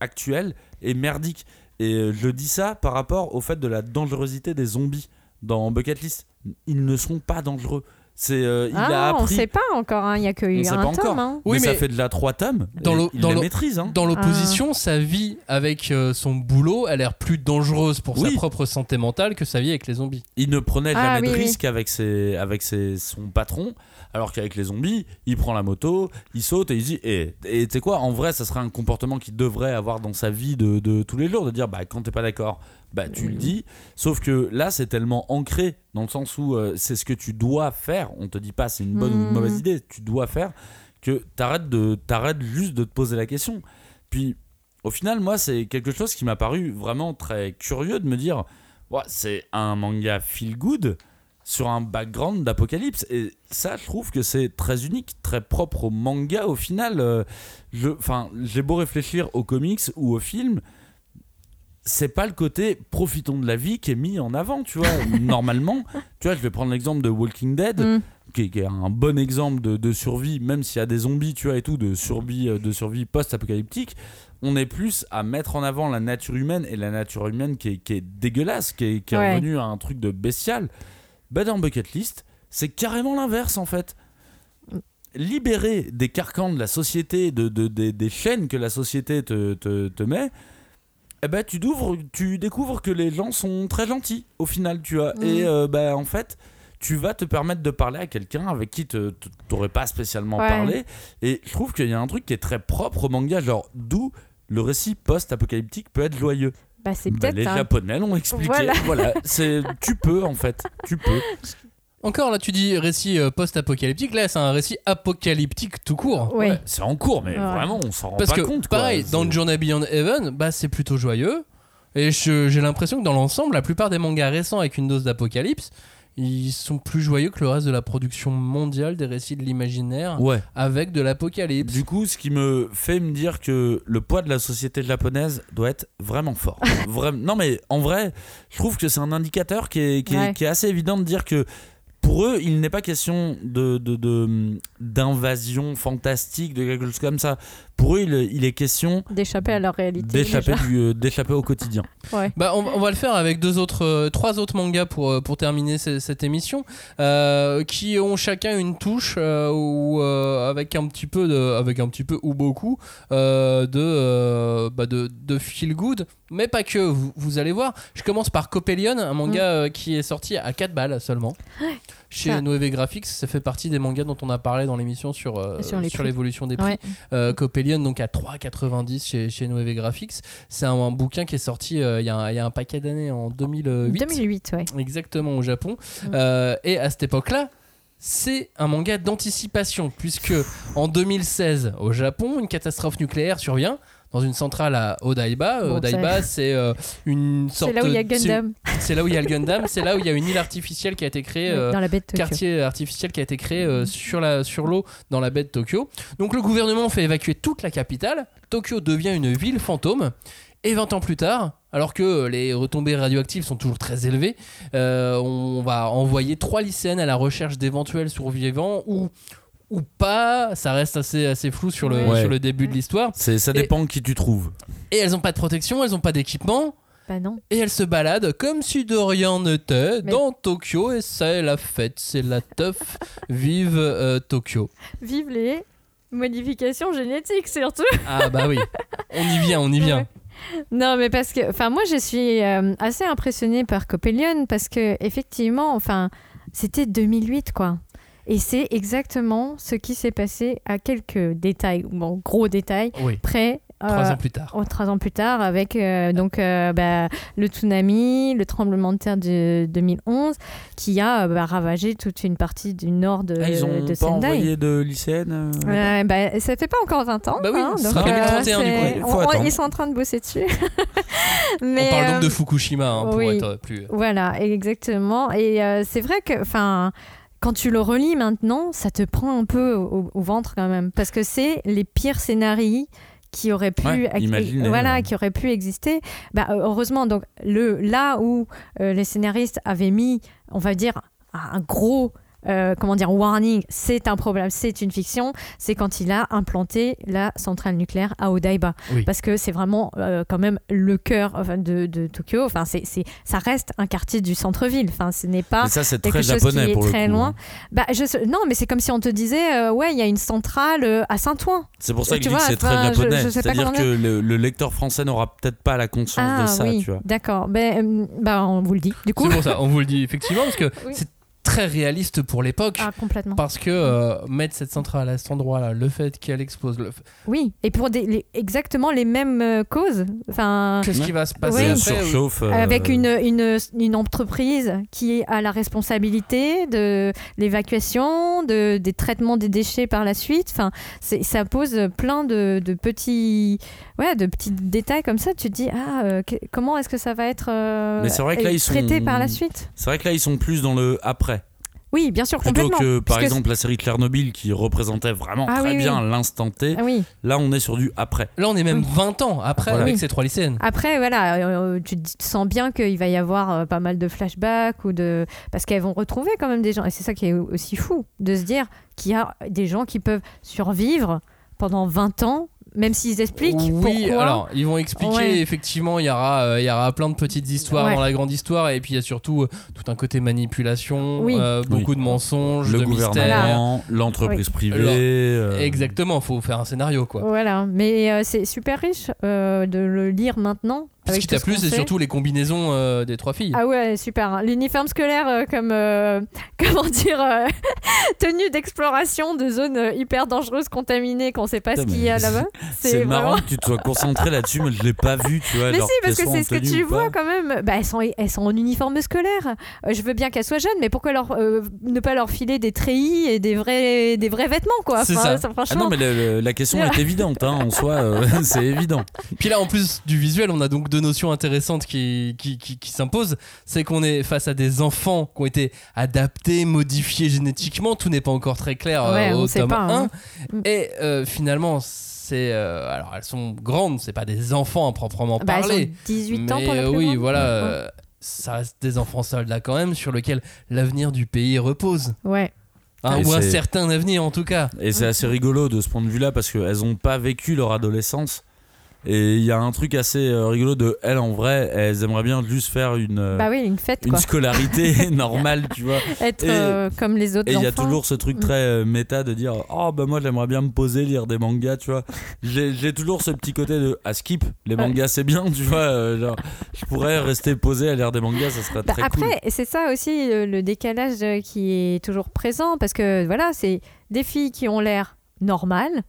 actuelle est merdique. Et euh, je dis ça par rapport au fait de la dangerosité des zombies dans Bucket List. Ils ne sont pas dangereux. C'est, euh, il a Ah, on appris. sait pas encore, hein. il y a que On un pas tome. encore. hein. Oui, mais, ça fait de la trois tomes. dans le- il dans le- maîtrise. Hein. Dans l'opposition, sa vie avec euh, son boulot a l'air plus dangereuse pour Oui. sa propre santé mentale que sa vie avec les zombies. Il ne prenait Ah, jamais oui, de oui. risque avec, ses, avec ses, son patron, alors qu'avec les zombies, il prend la moto, il saute et il dit Et et tu sais quoi, en vrai, ça serait un comportement qu'il devrait avoir dans sa vie de, de tous les jours, de dire Bah, quand t'es pas d'accord, bah, tu le dis. Sauf que là, c'est tellement ancré, dans le sens où euh, c'est ce que tu dois faire. On te dit pas c'est une bonne ou une mauvaise idée, tu dois faire, que t'arrêtes de- t'arrêtes juste de te poser la question. Puis, au final, moi, c'est quelque chose qui m'a paru vraiment très curieux de me dire Ouais, c'est un manga feel good sur un background d'apocalypse et ça je trouve que c'est très unique très propre au manga au final Euh, je enfin j'ai beau réfléchir aux comics ou aux films c'est pas le côté profitons de la vie qui est mis en avant tu vois normalement tu vois je vais prendre l'exemple de Walking Dead Mm. qui, est, qui est un bon exemple de, de survie même s'il y a des zombies tu vois et tout de survie euh, de survie post-apocalyptique on est plus à mettre en avant la nature humaine et la nature humaine qui est, qui est dégueulasse, qui est, qui est Ouais. revenue à un truc de bestial. Bah dans Bucket List, c'est carrément l'inverse en fait. Libérer des carcans de la société, de, de- des- des chaînes que la société te, te, te met, eh ben, tu, d'ouvres- tu découvres que les gens sont très gentils au final, tu vois. Mhm. Et euh, bah, en fait, tu vas te permettre de parler à quelqu'un avec qui tu n'aurais pas spécialement Ouais. parlé. Et je trouve qu'il y a un truc qui est très propre au manga, genre d'où le récit post-apocalyptique peut être joyeux. Bah, c'est Bah, peut-être les un- Japonais l'ont expliqué. Voilà. Voilà, c'est tu peux en fait, tu peux. Encore là, tu dis récit euh, post-apocalyptique. Là, c'est un récit apocalyptique tout court. Ouais. Ouais, c'est en cours, mais Ouais. vraiment, on s'en rend Parce pas que, compte. quoi. pareil, dans C'est- Journey Beyond Heaven, bah, c'est plutôt joyeux. Et je- j'ai l'impression que dans l'ensemble, la plupart des mangas récents avec une dose d'apocalypse, ils sont plus joyeux que le reste de la production mondiale des récits de l'imaginaire Ouais. avec de l'apocalypse. Du coup, ce qui me fait me dire que le poids de la société japonaise doit être vraiment fort. Non, mais en vrai, je trouve que c'est un indicateur qui est, qui est- Ouais. qui est assez évident de dire que pour eux, il n'est pas question de de- de- d'invasion fantastique, de quelque chose comme ça. Pour eux, il, il est question D'échapper à leur réalité. d'échapper euh, d'échapper au quotidien. Ouais. Bah, on, on va le faire avec deux autres, euh, trois autres mangas pour, euh, pour terminer ce- cette émission, euh, qui ont chacun une touche euh, ou euh, avec un petit peu de, avec un petit peu ou beaucoup euh, de, euh, bah, de, de feel good, mais pas que. Vous, vous allez voir. Je commence par Copelion, un manga euh, qui est sorti à 4 balles seulement. Chez Ça. Noeve Graphics, ça fait partie des mangas dont on a parlé dans l'émission sur, euh, Sur l'évolution des prix. Ouais. Euh, Copelion donc à 3,90 chez, chez Noeve Graphics. C'est un, un bouquin qui est sorti euh, il y, a un- il y a un paquet d'années en 2008. 2008, ouais. Exactement au Japon. Euh, et à cette époque-là, c'est un manga d'anticipation puisque en 2016 au Japon, une catastrophe nucléaire survient. Dans une centrale à Odaiba. Bon, Odaiba, c'est euh, une sorte. C'est là où il y a Gundam, C'est là où il y a le Gundam. C'est là où il y a une île artificielle qui a été créée. euh, dans la baie de Tokyo. quartier artificiel qui a été créé euh, sur la sur l'eau dans la baie de Tokyo. Donc le gouvernement fait évacuer toute la capitale. Tokyo devient une ville fantôme. Et 20 ans plus tard, alors que les retombées radioactives sont toujours très élevées, euh, on va envoyer trois lycéennes à la recherche d'éventuels survivants ou ou pas, ça reste assez, assez flou sur le, Ouais. sur le début de l'histoire. C'est ça Et- dépend qui tu trouves. Et elles n'ont pas de protection, elles n'ont pas d'équipement, Bah non. et elles se baladent comme si de rien n'était Mais- dans Tokyo, et c'est la fête, c'est la teuf, vive euh, Tokyo. Vive les modifications génétiques surtout. Ah bah oui, on y vient, on y vient. Ouais. Non, mais parce que, enfin, moi, je suis euh, assez impressionnée par Copelion parce que, effectivement, enfin, c'était 2008, quoi. Et c'est exactement ce qui s'est passé à quelques détails, bon, gros détails, Oui, près. trois euh, ans plus tard. oh, trois ans plus tard, avec euh, donc euh, bah, le tsunami, le tremblement de terre de 2011, qui a euh, bah, ravagé toute une partie du nord de, Ah, ils ont de pas Sendai. envoyé de lycéenne euh, bah, ça fait pas encore 20 ans. Bah oui, hein, donc, sera 2031 du coup. c'est- Il faut on- ils sont en train de bosser dessus. On parle donc de Fukushima hein, pour oui. être plus. Voilà, exactement. Et euh, c'est vrai que, enfin, quand tu le relis maintenant, ça te prend un peu au, au ventre quand même, parce que c'est les pires scénarios qui auraient pu, Ouais, imaginer, voilà, ouais. qui auraient pu exister. Bah, heureusement, donc le là où euh, les scénaristes avaient mis, on va dire, un gros euh, comment dire, warning, c'est un problème, c'est une fiction, c'est quand il a implanté la centrale nucléaire à Odaiba. Oui. Parce que c'est vraiment euh, quand même le cœur enfin, de, de Tokyo. Enfin, c'est, ça reste un quartier du centre-ville. Enfin, ce n'est pas Mais ça, c'est quelque très chose japonais qui est pour le très coup. loin. hein. Bah, je non, mais c'est comme si on te disait, euh, ouais, il y a une centrale à Saint-Ouen. C'est pour ça que Tu je dis que vois, c'est très enfin, japonais. C'est-à-dire que le, le lecteur français n'aura peut-être pas la conscience Ah de ça, oui, d'accord. Ben, bah, on vous le dit, du coup. C'est pour ça, on vous le dit effectivement, parce que Oui. c'est très réaliste pour l'époque. Ah, complètement. Parce que euh, mettre cette centrale à cet endroit-là, le fait qu'elle explose, le Oui, et pour des, les- exactement les mêmes euh, causes. Enfin, qu'est-ce Ouais. qui va se passer après surchauffe. euh, avec une, une, une entreprise qui a la responsabilité de l'évacuation, de, des traitements des déchets par la suite. Enfin, ça pose plein de, de petits, ouais, de petits détails comme ça. Tu te dis, ah, euh, que- comment est-ce que ça va être euh, Mais c'est vrai que là, ils traité sont- par la suite? C'est vrai que là, ils sont plus dans le après. Oui, bien sûr, Plutôt complètement. que, par exemple, la série Tchernobyl qui représentait vraiment Ah très oui, bien oui. l'instant T. Ah oui. Là, on est sur du après. Là, on est même Oui. 20 ans après Voilà. avec Oui. ces trois lycéennes. Après, voilà, euh, tu te sens bien qu'il va y avoir euh, pas mal de flashbacks ou de parce qu'elles vont retrouver quand même des gens et c'est ça qui est aussi fou de se dire qu'il y a des gens qui peuvent survivre pendant 20 ans, même s'ils expliquent Oui, pourquoi. alors ils vont expliquer Ouais. effectivement, il y aura euh, il y aura plein de petites histoires Ouais. dans la grande histoire et puis il y a surtout euh, tout un côté manipulation, Oui. euh, beaucoup Oui. de mensonges, Le de gouvernement, l'entreprise privée. Alors, euh, Exactement, faut faire un scénario quoi. Voilà, mais euh, c'est super riche euh, de le lire maintenant. Ce qui t'a plu, c'est surtout les combinaisons euh, des trois filles. Ah ouais, super. hein. L'uniforme scolaire euh, comme, euh, comment dire, euh, tenue d'exploration de zones hyper dangereuses, contaminées, qu'on sait pas ce qu'il y a là-bas. C'est marrant que tu te sois concentré là-dessus, mais je l'ai pas vu, tu vois. Mais si, parce que c'est ce que tu vois quand même. Bah, elles, sont, elles sont en uniforme scolaire. Euh, je veux bien qu'elles soient jeunes, mais pourquoi leur, euh, ne pas leur filer des treillis et des vrais, des vrais vêtements, quoi? C'est ça. Ah franchement. non, mais le- le- la question est évidente, hein, en soi, euh, c'est évident. Puis là, en plus du visuel, on a donc deux notions intéressantes qui, qui, qui, qui s'imposent. C'est qu'on est face à des enfants qui ont été adaptés, modifiés génétiquement. Tout n'est pas encore très clair euh, Ouais, au tome pas, 1. hein. Et euh, finalement, c'est. euh, alors, elles sont grandes, c'est pas des enfants à proprement Bah, elles parler. ont 18 ans Mais, pour plus oui, grande. voilà. Ouais. euh, ça reste des enfants soldats quand même sur lequel l'avenir du pays repose. Ouais. Hein, ou un certain avenir en tout cas. Et c'est assez rigolo de ce point de vue-là parce qu'elles n'ont pas vécu leur adolescence. Et il y a un truc assez euh, rigolo de elles en vrai, elles aimeraient bien juste faire une, euh, Bah oui, une fête une quoi. scolarité normale, tu vois. Être et- euh, comme les autres Et il y a toujours ce truc Mm. très méta de dire Oh, bah moi j'aimerais bien me poser, lire des mangas, tu vois. J'ai toujours ce petit côté de À skip, les Ouais. mangas c'est bien, tu vois. euh, genre, je pourrais rester posé à lire des mangas, ça serait Bah, très après, cool. c'est ça aussi euh, le décalage qui est toujours présent parce que voilà, c'est des filles qui ont l'air normales,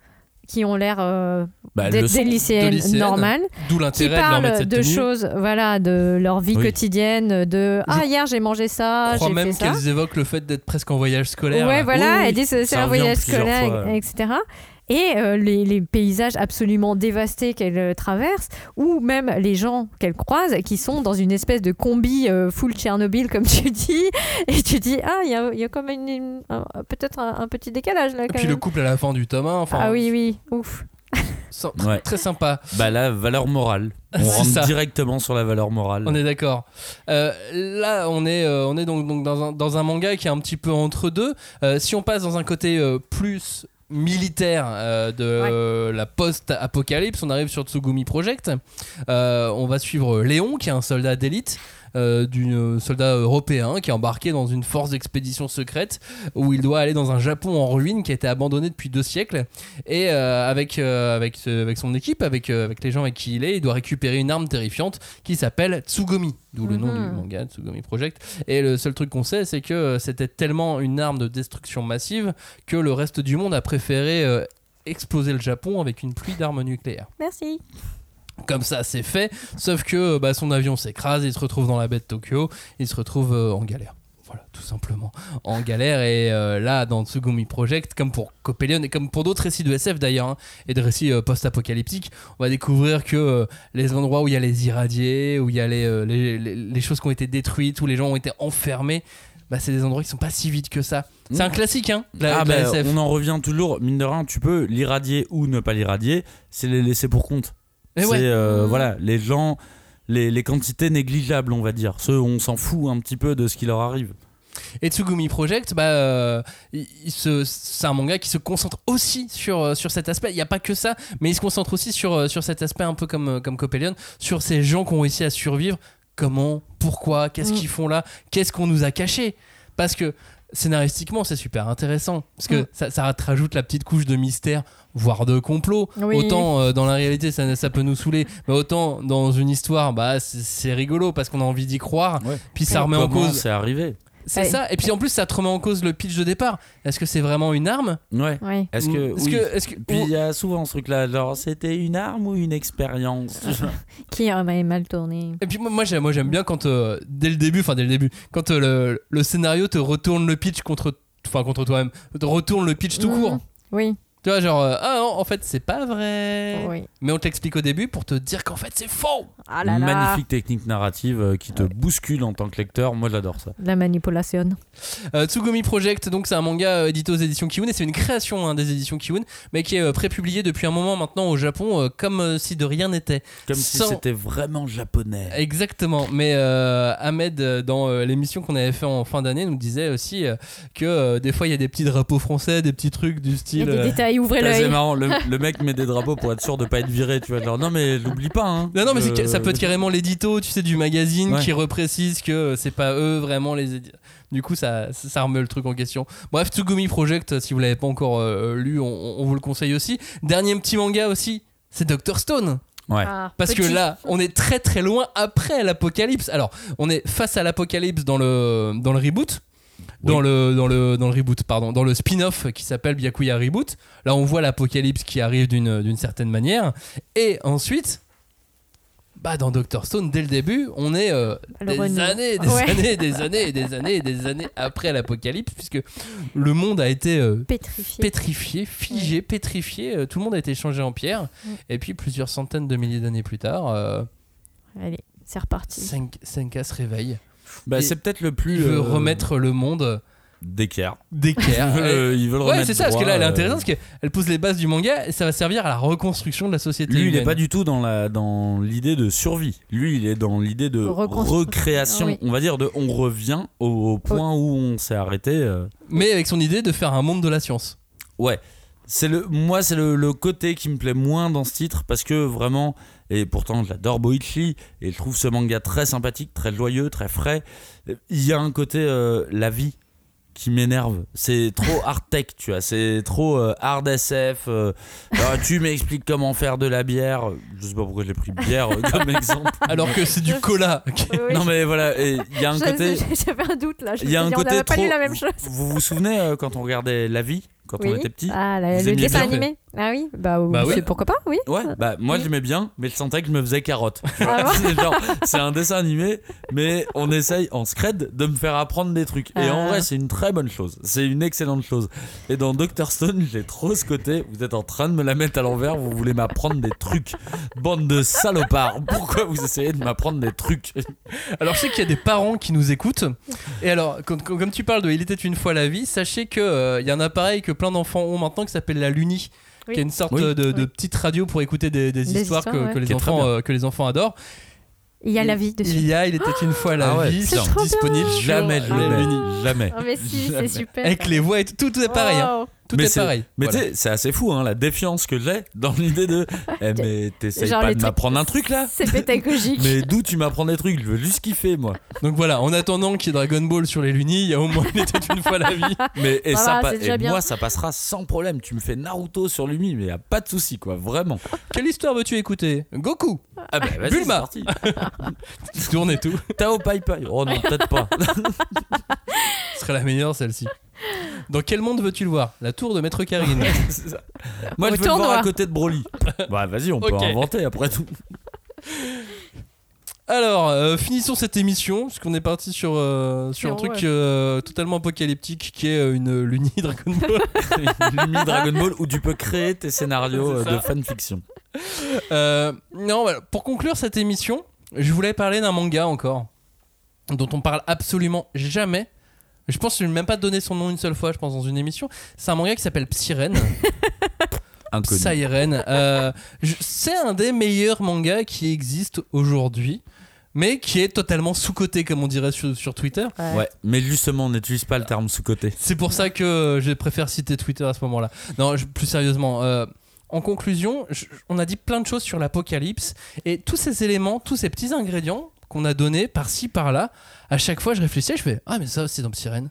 qui ont l'air euh, Bah, son- des lycéennes, de lycéennes, normales, D'où qui de parlent de tenue. choses, voilà, de leur vie Oui. quotidienne, de ah hier j'ai mangé ça, j'ai même qu'elles évoquent le fait d'être presque en voyage scolaire. Ouais, là. voilà, Oui, elles disent c'est un voyage scolaire, fois, etc. Et euh, les, les paysages absolument dévastés qu'elles euh, traversent, ou même les gens qu'elles croisent qui sont dans une espèce de combi euh, full Tchernobyl, comme tu dis, et tu dis ah, il y a, il y a comme une, une- un- peut-être un, un petit décalage là. Et Quand puis le même. couple à la fin du tome 1, enfin, ah oui, oui, ouf. sans- Ouais. très sympa. Bah, la valeur morale. On rentre ça. directement sur la valeur morale. On est d'accord. Euh, là, on est, euh, on est donc, donc dans, un, dans un manga qui est un petit peu entre deux. Euh, si on passe dans un côté euh, plus militaire euh, de la post-apocalypse, on arrive sur Tsugumi Project. Euh, on va suivre Léon, qui est un soldat d'élite. Euh, d'un soldat européen qui est embarqué dans une force d'expédition secrète où il doit aller dans un Japon en ruine qui a été abandonné depuis deux siècles et euh, avec, euh, avec, son équipe, avec, euh, avec les gens avec qui il est, il doit récupérer une arme terrifiante qui s'appelle Tsugomi, d'où le nom Mhm. du manga Tsugomi Project. Et le seul truc qu'on sait, c'est que euh, c'était tellement une arme de destruction massive que le reste du monde a préféré euh, exploser le Japon avec une pluie d'armes nucléaires. Merci. Comme ça, c'est fait. Sauf que bah, son avion s'écrase, il se retrouve dans la baie de Tokyo, il se retrouve euh, en galère. Voilà, tout simplement. En galère. Et euh, là, dans Tsugumi Project, comme pour Copelion et comme pour d'autres récits de SF d'ailleurs, hein, et de récits euh, post-apocalyptiques, on va découvrir que euh, les endroits où il y a les irradiés, où il y a les, euh, les, les- les choses qui ont été détruites, où les gens ont été enfermés, bah, c'est des endroits qui sont pas si vides que ça. C'est un classique, hein, la, ah la bah, SF. on en revient toujours, mine de rien, tu peux l'irradier ou ne pas l'irradier, c'est les laisser pour compte. Et c'est ouais. euh, Mhm. voilà, les gens, les, les quantités négligeables, on va dire. Ceux, on s'en fout un petit peu de ce qui leur arrive. Et Tsugumi Project, bah, euh, il- il se- c'est un manga qui se concentre aussi sur, euh, sur cet aspect. Il n'y a pas que ça, mais il se concentre aussi sur, sur cet aspect un peu comme, comme Copelion, sur ces gens qui ont réussi à survivre. Comment Pourquoi Qu'est-ce Mm. qu'ils font là? Qu'est-ce qu'on nous a caché? Parce que scénaristiquement, c'est super intéressant. Parce que Mm. ça, ça te rajoute la petite couche de mystère, voire de complot. Oui. Autant euh, dans la réalité, ça, ça peut nous saouler, mais autant dans une histoire, bah, c'est- rigolo parce qu'on a envie d'y croire. Ouais. Puis ça remet en cause c'est arrivé c'est Ouais. ça. Et puis en plus, ça te remet en cause le pitch de départ. Est-ce que c'est vraiment une arme Ouais. Oui. Est-ce que. est-ce oui. que- est-ce que- Puis ou- il y a souvent ce truc-là, genre c'était une arme ou une expérience Qui a mal tourné. Et puis moi, moi, j'aime, moi j'aime bien quand euh, dès le début, enfin dès le début, quand euh, le, le scénario te retourne le pitch contre, enfin contre toi-même, te retourne le pitch tout Mhm. court. Oui, Tu vois genre euh, ah non en fait c'est pas vrai. oui. Mais on te l'explique au début pour te dire qu'en fait c'est faux. Ah là là. Magnifique technique narrative euh, qui te bouscule en tant que lecteur. Moi, j'adore ça. La manipulation. Euh, Tsugumi Project, donc c'est un manga euh, édité aux éditions Kiun et c'est une création hein, des éditions Kiun, mais qui est euh, prépublié depuis un moment maintenant au Japon euh, comme euh, si de rien n'était. Comme si Sans- c'était vraiment japonais. Exactement, mais euh, Ahmed euh, dans euh, l'émission qu'on avait fait en fin d'année nous disait aussi euh, que euh, des fois il y a des petits drapeaux français, des petits trucs du Il y a style. des euh, détails, ouvrez Putain, C'est l'œil. marrant, le, le mec met des drapeaux pour être sûr de pas être viré, tu vois. Genre, non, mais l'oublie pas, hein. Non, non, mais c'est Euh, ça peut être carrément l'édito, tu sais, du magazine Ouais. qui reprécise que euh, c'est pas eux vraiment les Du coup, ça, ça remet le truc en question. Bref, Tsugumi Project, si vous l'avez pas encore euh, lu, on, on vous le conseille aussi. Dernier petit manga aussi, c'est Doctor Stone. Ouais. Ah, Parce que là, on est très très loin après l'apocalypse. Alors, on est face à l'apocalypse dans le, dans le reboot. Dans, Oui. le, dans, le, dans le reboot, pardon, dans le spin-off qui s'appelle Byakuya Reboot. Là, on voit l'apocalypse qui arrive d'une d'une certaine manière. Et ensuite, bah, dans Doctor Stone, dès le début, on est euh, des années, des Ouais. années, des années, et des années, et des années après l'apocalypse, puisque le monde a été euh, Pétrifié. pétrifié, figé, pétrifié. euh, tout le monde a été changé en pierre. Ouais. Et puis, plusieurs centaines de milliers d'années plus tard. euh, Allez, c'est reparti. Senka se réveille. Bah, c'est peut-être le plus. Il veut euh, remettre le monde d'équerre. d'équerre. Ils veulent, euh, ils veulent Ouais, remettre c'est ça, parce que là, elle est euh, intéressante, parce qu'elle pose les bases du manga et ça va servir à la reconstruction de la société. Lui, il est humaine. pas du tout dans la dans l'idée de survie. Lui, il est dans l'idée de recréation. Oui. On va dire de on revient au, au point où on s'est arrêté. euh. Mais avec son idée de faire un monde de la science. Ouais. C'est le moi c'est le, le côté qui me plaît moins dans ce titre parce que vraiment et pourtant j'adore Boichi et je trouve ce manga très sympathique, très joyeux, très frais. Il y a un côté euh, la vie qui m'énerve. C'est trop hard tech, tu vois. C'est trop euh, hard SF. euh, ah, tu m'expliques comment faire de la bière. Je sais pas pourquoi j'ai pris bière euh, comme exemple. Alors que c'est du cola. Oui. Non mais voilà, il y a un Je- côté. J'avais un doute là. Il y a un côté pas trop. lu la même chose. Vous vous souvenez euh, quand on regardait La Vie quand on était petit? Ah, la- Vous le dessin animé. Ah oui, bah, Bah oui. pourquoi pas, oui. Ouais, bah moi Oui. j'aimais bien, mais je sentais que je me faisais carotte. Ah c'est un dessin animé, mais on essaye en scred de me faire apprendre des trucs. Et en Ah. vrai, c'est une très bonne chose. C'est une excellente chose. Et dans Doctor Stone, j'ai trop ce côté. Vous êtes en train de me la mettre à l'envers, vous voulez m'apprendre des trucs. Bande de salopards. Pourquoi vous essayez de m'apprendre des trucs? Alors je sais qu'il y a des parents qui nous écoutent. Et alors, comme, tu parles de Il était une fois la vie, sachez qu'il y a un appareil que plein d'enfants ont maintenant qui s'appelle la Luni. Oui. Qui est une sorte Oui. de, de Oui. petite radio pour écouter des, des Des histoires, histoires, que, ouais. que les Qui est très enfants, bien. euh, que les enfants adorent. Il y a la vie dessus. Il y a Il était une fois la Ah ouais, vie, bien. disponible Jamais je. Ah, mais si, Jamais. c'est super. Avec les voix et tout, tout est pareil. hein. Tout mais est c'est- pareil. Mais Voilà. tu sais, c'est assez fou, hein, la défiance que j'ai dans l'idée de. Eh, mais t'essayes pas de m'apprendre un truc là C'est pédagogique. Mais d'où tu m'apprends des trucs Je veux juste kiffer, moi. Donc voilà, en attendant qu'il y ait Dragon Ball sur les Luni, il y a au moins Il était une fois la vie. Mais et ça, moi, ça passera sans problème. Tu me fais Naruto sur Lumi, mais y a pas de souci, quoi. Vraiment. Quelle histoire veux-tu écouter? Goku Ah bah vas-y, Bulma. c'est parti. Tourne et tout. Tao Pai Pai. Oh non, peut-être pas. Ce serait la meilleure celle-ci. Dans quel monde veux-tu le voir? La tour de Maître Karine. C'est ça. Moi, Au je veux le voir à côté de Broly. Bah vas-y, on peut Ok. inventer après tout. Alors, euh, finissons cette émission, parce qu'on est parti sur, euh, sur un truc ouais. euh, totalement apocalyptique qui est euh, une Luni Dragon Ball. Lumi Dragon Ball où tu peux créer tes scénarios euh, de fanfiction. Euh, non, voilà. pour conclure cette émission, je voulais parler d'un manga encore, dont on parle absolument jamais. Je pense que je ne même pas donné son nom une seule fois, je pense, dans une émission. C'est un manga qui s'appelle Psyren. Psyren. Euh, c'est un des meilleurs mangas qui existent aujourd'hui, mais qui est totalement sous-coté, comme on dirait sur, sur Twitter. Ouais, mais justement, on n'utilise pas le terme sous-côté. C'est pour ça que je préfère citer Twitter à ce moment-là. Non, je- plus sérieusement. euh, en conclusion, je- on a dit plein de choses sur l'apocalypse et tous ces éléments, tous ces petits ingrédients qu'on a donnés par-ci par-là, à chaque fois je réfléchissais, je fais ah mais ça c'est dans Psyren.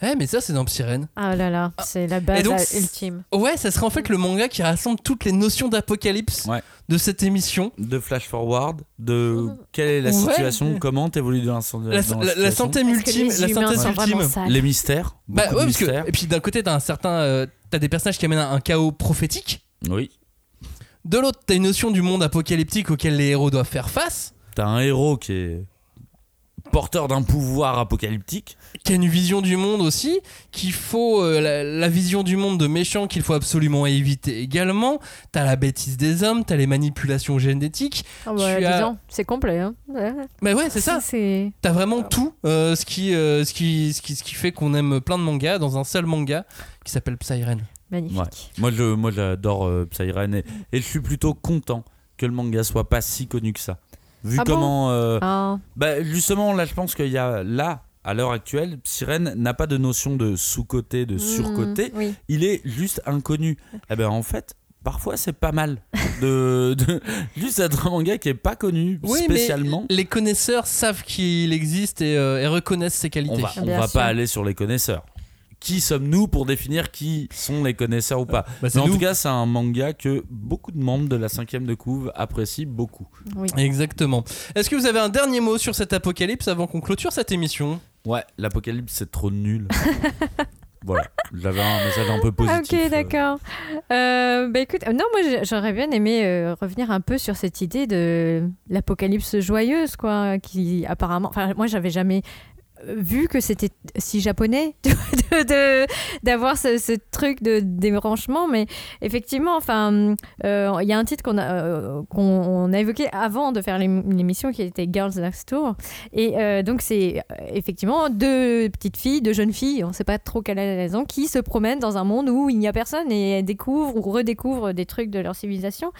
Eh mais ça c'est dans Psyren. Ah là là, c'est la base donc, ultime. Ouais, ça serait en fait le manga qui rassemble toutes les notions d'apocalypse Ouais. de cette émission. De flash forward, de quelle est la Ouais. situation, comment t'évolues dans la, dans La, la la- la ultime, les la synthèse ultime. Les mystères. Bah ouais, que mystères. et puis d'un côté t'as un certain, euh, t'as des personnages qui amènent un, un chaos prophétique. Oui. De l'autre, t'as une notion du monde apocalyptique auquel les héros doivent faire face, T'as un héros qui est porteur d'un pouvoir apocalyptique. qui a une vision du monde aussi, qu'il faut euh, la, la vision du monde de méchants qu'il faut absolument éviter également. T'as la bêtise des hommes, t'as les manipulations génétiques. Ah bah, as- c'est complet. Hein. Ouais. Mais ouais, c'est ça. T'as vraiment tout euh, ce, qui, euh, ce, qui, ce, qui, ce qui fait qu'on aime plein de mangas dans un seul manga qui s'appelle Psyren. magnifique. Ouais. Moi, je, moi, j'adore euh, Psyren et, et je suis plutôt content que le manga soit pas si connu que ça. Vu Ah bon comment, euh, Ah, bah justement, là, je pense qu'il y a là. À l'heure actuelle, Psyren n'a pas de notion de sous-côté, de sur-côté. mm, oui. Il est juste inconnu. Eh ben en fait, parfois c'est pas mal de, de juste être un manga qui est pas connu Oui, spécialement. mais les connaisseurs savent qu'il existe et, euh, et reconnaissent ses qualités. On va, on va pas aller sur les connaisseurs. Qui sommes-nous pour définir qui sont les connaisseurs ou pas Bah, Mais en nous. tout cas, c'est un manga que beaucoup de membres de la cinquième de couve apprécient beaucoup. oui. Exactement. Est-ce que vous avez un dernier mot sur cet apocalypse avant qu'on clôture cette émission? Ouais, l'apocalypse c'est trop nul. voilà, j'avais un message un peu Ah, positif. ok, euh. d'accord. Euh, bah écoute, euh, non, moi j'aurais bien aimé euh, revenir un peu sur cette idée de l'apocalypse joyeuse, quoi, qui apparemment. Enfin, moi j'avais jamais vu que c'était si japonais d'avoir ce, ce truc de débranchement, mais effectivement, enfin, euh, il y a un titre qu'on a, euh, qu'on on a évoqué avant de faire l'ém- l'émission qui était Girls Next Door, et euh, donc c'est effectivement deux petites filles, deux jeunes filles, on ne sait pas trop quelle est la raison, qui se promènent dans un monde où il n'y a personne et elles découvrent ou redécouvrent des trucs de leur civilisation.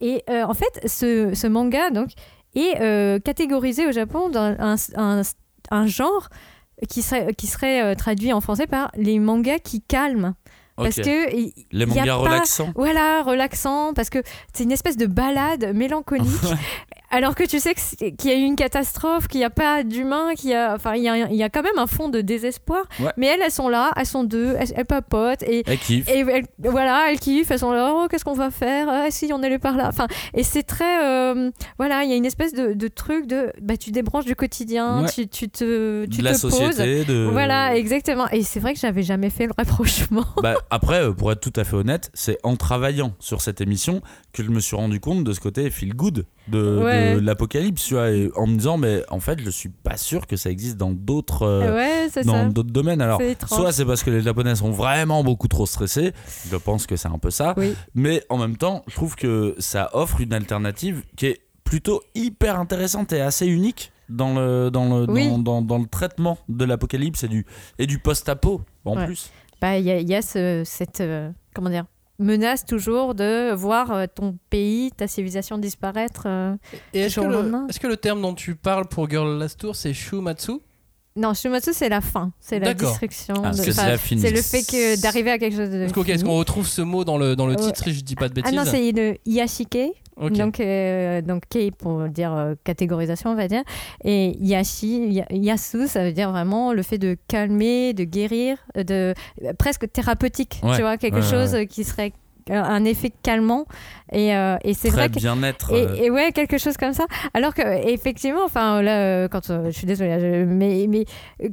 Et en fait, ce, ce manga donc est catégorisé au Japon dans un, un- un genre qui serait, qui serait euh, traduit en français par les mangas qui calment. Parce que Les mangas pas- relaxants. Voilà, relaxant, parce que c'est une espèce de balade mélancolique. Alors que tu sais qu'il y a eu une catastrophe, qu'il n'y a pas d'humains, qu'il y a, enfin, il y a, il y a quand même un fond de désespoir. Ouais. Mais elles, elles sont là, elles sont deux, elles, elles papotent et Elle kiffe. et elles- voilà, elles kiffent, elles sont là, oh, qu'est-ce qu'on va faire? Ah, si, on allait par là. Enfin, et c'est très. euh, voilà, il y a une espèce de, de truc de. Bah, tu débranches du quotidien, Ouais. tu, tu te, tu de la te poses. société. De... Voilà, exactement. Et c'est vrai que j'avais jamais fait le rapprochement. Bah, après, euh, pour être tout à fait honnête, c'est en travaillant sur cette émission que je me suis rendu compte de ce côté feel good de, Ouais. de l'apocalypse, tu vois, et en me disant, mais en fait, je suis pas sûr que ça existe dans d'autres euh, ouais, dans d'autres domaines. Alors, soit c'est parce que les Japonais sont vraiment beaucoup trop stressés, je pense que c'est un peu ça, Oui. mais en même temps, je trouve que ça offre une alternative qui est plutôt hyper intéressante et assez unique dans le, dans le, Oui. dans, dans- dans le traitement de l'apocalypse et du, et du post-apo en Ouais. plus. Bah, il y a, y a ce- cette euh, comment dire menace toujours de voir euh, ton pays, ta civilisation disparaître. euh. Et est-ce que, le, est-ce que le terme dont tu parles pour Girl Last Tour, c'est Shumatsu? Non, Shumatsu c'est la fin, c'est la D'accord. destruction. Ah, de- c'est enfin, la fin. c'est le fait que d'arriver à quelque chose de. Est-ce qu'on- est-ce fini. qu'on retrouve ce mot dans le, dans le Ouais. titre si je dis pas de Ah bêtises? non, c'est le Yashike. Donc, euh, donc Kei pour dire euh, catégorisation, on va dire. Et Yashi, ya- Yasu, ça veut dire vraiment le fait de calmer, de guérir, euh, de euh, presque thérapeutique, Ouais. tu vois, quelque Ouais, chose ouais. qui serait un effet calmant. Et, euh, et c'est vrai que bien-être. et, euh, et ouais, quelque chose comme ça. Alors que effectivement, enfin là, euh, quand je suis désolée, je- mais mais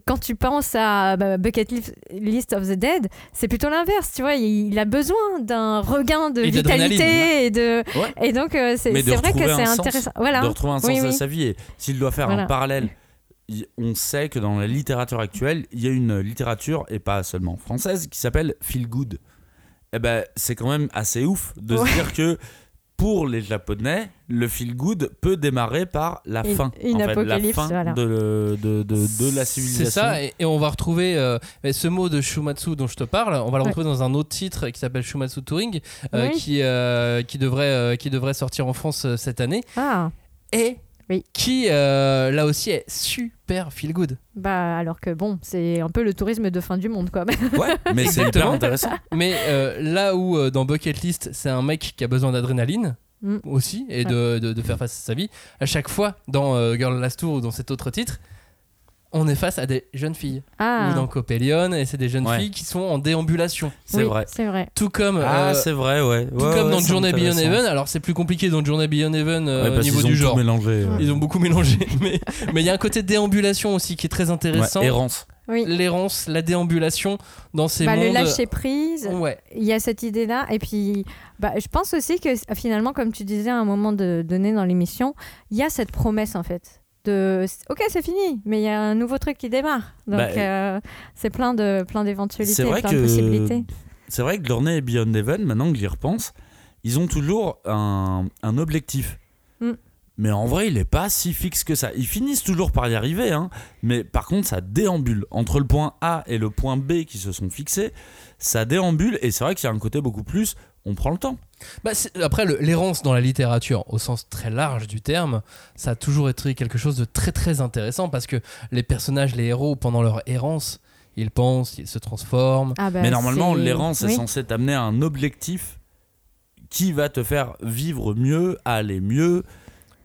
quand tu penses à bah, Bucket List- of the Dead, c'est plutôt l'inverse. Tu vois, il, il a besoin d'un regain de Et vitalité et de Ouais. et donc euh, c'est vrai que c'est sens. intéressant. Voilà. de retrouver un sens Oui, à sa vie. Et s'il doit faire Voilà. un parallèle, on sait que dans la littérature actuelle, il y a une littérature, et pas seulement française, qui s'appelle Feel Good. Et ben, c'est quand même assez ouf de Ouais. se dire que pour les Japonais, le feel good peut démarrer par la fin. une en fait, la apocalypse, fin voilà. de, de, de, de la civilisation. C'est ça, et, et on va retrouver euh, ce mot de Shumatsu dont je te parle, on va le Ouais. retrouver dans un autre titre qui s'appelle Shumatsu Touring, euh, Oui. qui, euh, qui, devrait, euh, qui devrait sortir en France euh, cette année, Ah, et Oui. qui euh, là aussi est super feel good. bah alors que bon, c'est un peu le tourisme de fin du monde quoi. Ouais, mais c'est hyper intéressant. Mais euh, là où euh, dans Bucket List, c'est un mec qui a besoin d'adrénaline Mm. aussi et de, de- de faire face à sa vie, à chaque fois dans euh, Girl Last Tour ou dans cet autre titre, on est face à des jeunes filles. Ah, Ou dans Copelion, et c'est des jeunes Ouais. filles qui sont en déambulation. C'est oui, vrai. C'est vrai. Tout comme, Ah, euh, c'est vrai, ouais. tout Ouais, comme ouais, dans Journey Beyond. Heaven. Alors c'est plus compliqué dans Journey Beyond Heaven euh, Ouais, au niveau du genre. mélangé. ouais. Ils ont beaucoup mélangé, mais mais il y a un côté déambulation aussi qui est très intéressant. Ouais, errance. Oui. L'errance, la déambulation dans ces Bah, mondes. le lâcher prise. Ouais. Il y a cette idée-là. Et puis, bah, je pense aussi que finalement, comme tu disais à un moment de, donné dans l'émission, il y a cette promesse en fait. De, ok, c'est fini, mais il y a un nouveau truc qui démarre. Donc, Bah, euh, c'est plein de plein d'éventualités, plein que- de possibilités. C'est vrai que Journey et Beyond Heaven, maintenant que j'y repense, ils ont toujours un, un objectif. Mm. Mais en vrai, il est pas si fixe que ça. Ils finissent toujours par y arriver, hein. mais par contre, ça déambule. Entre le point A et le point B qui se sont fixés, ça déambule, et c'est vrai qu'il y a un côté beaucoup plus, on prend le temps. Bah, après, le- l'errance dans la littérature, au sens très large du terme, ça a toujours été quelque chose de très très intéressant parce que les personnages, les héros, pendant leur errance, ils pensent, ils se transforment. Ah bah, mais normalement, l'errance est oui. censée t'amener à un objectif qui va te faire vivre mieux, aller mieux.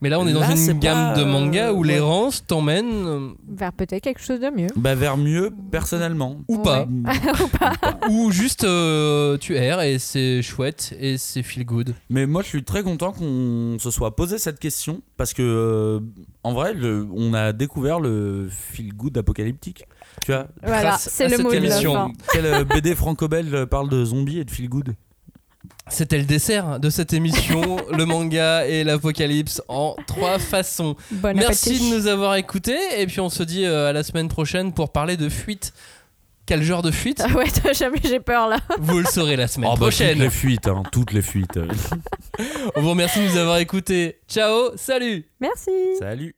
Mais là, on est dans Là, une gamme pas, de mangas euh, où ouais. l'errance t'emmène euh, vers peut-être quelque chose de mieux. Bah, vers mieux, personnellement. ou pas. Ouais. ou juste euh, tu erres et c'est chouette et c'est feel good. Mais moi, je suis très content qu'on se soit posé cette question parce que, euh, en vrai, le- on a découvert le feel good apocalyptique. Tu vois Voilà, c'est le cette mot de la émission. fin. Quel euh, BD franco-belge parle de zombies et de feel good C'était le dessert de cette émission, le manga et l'apocalypse en trois façons. Bon Merci de nous avoir écoutés et puis on se dit euh, à la semaine prochaine pour parler de fuite. Quel genre de fuite? Ah ouais, toi, jamais j'ai peur là. Vous le saurez la semaine Oh, bah, toutes prochaine. les fuites, hein, toutes les fuites. On vous remercie de nous avoir écoutés. Ciao, salut Merci. Salut.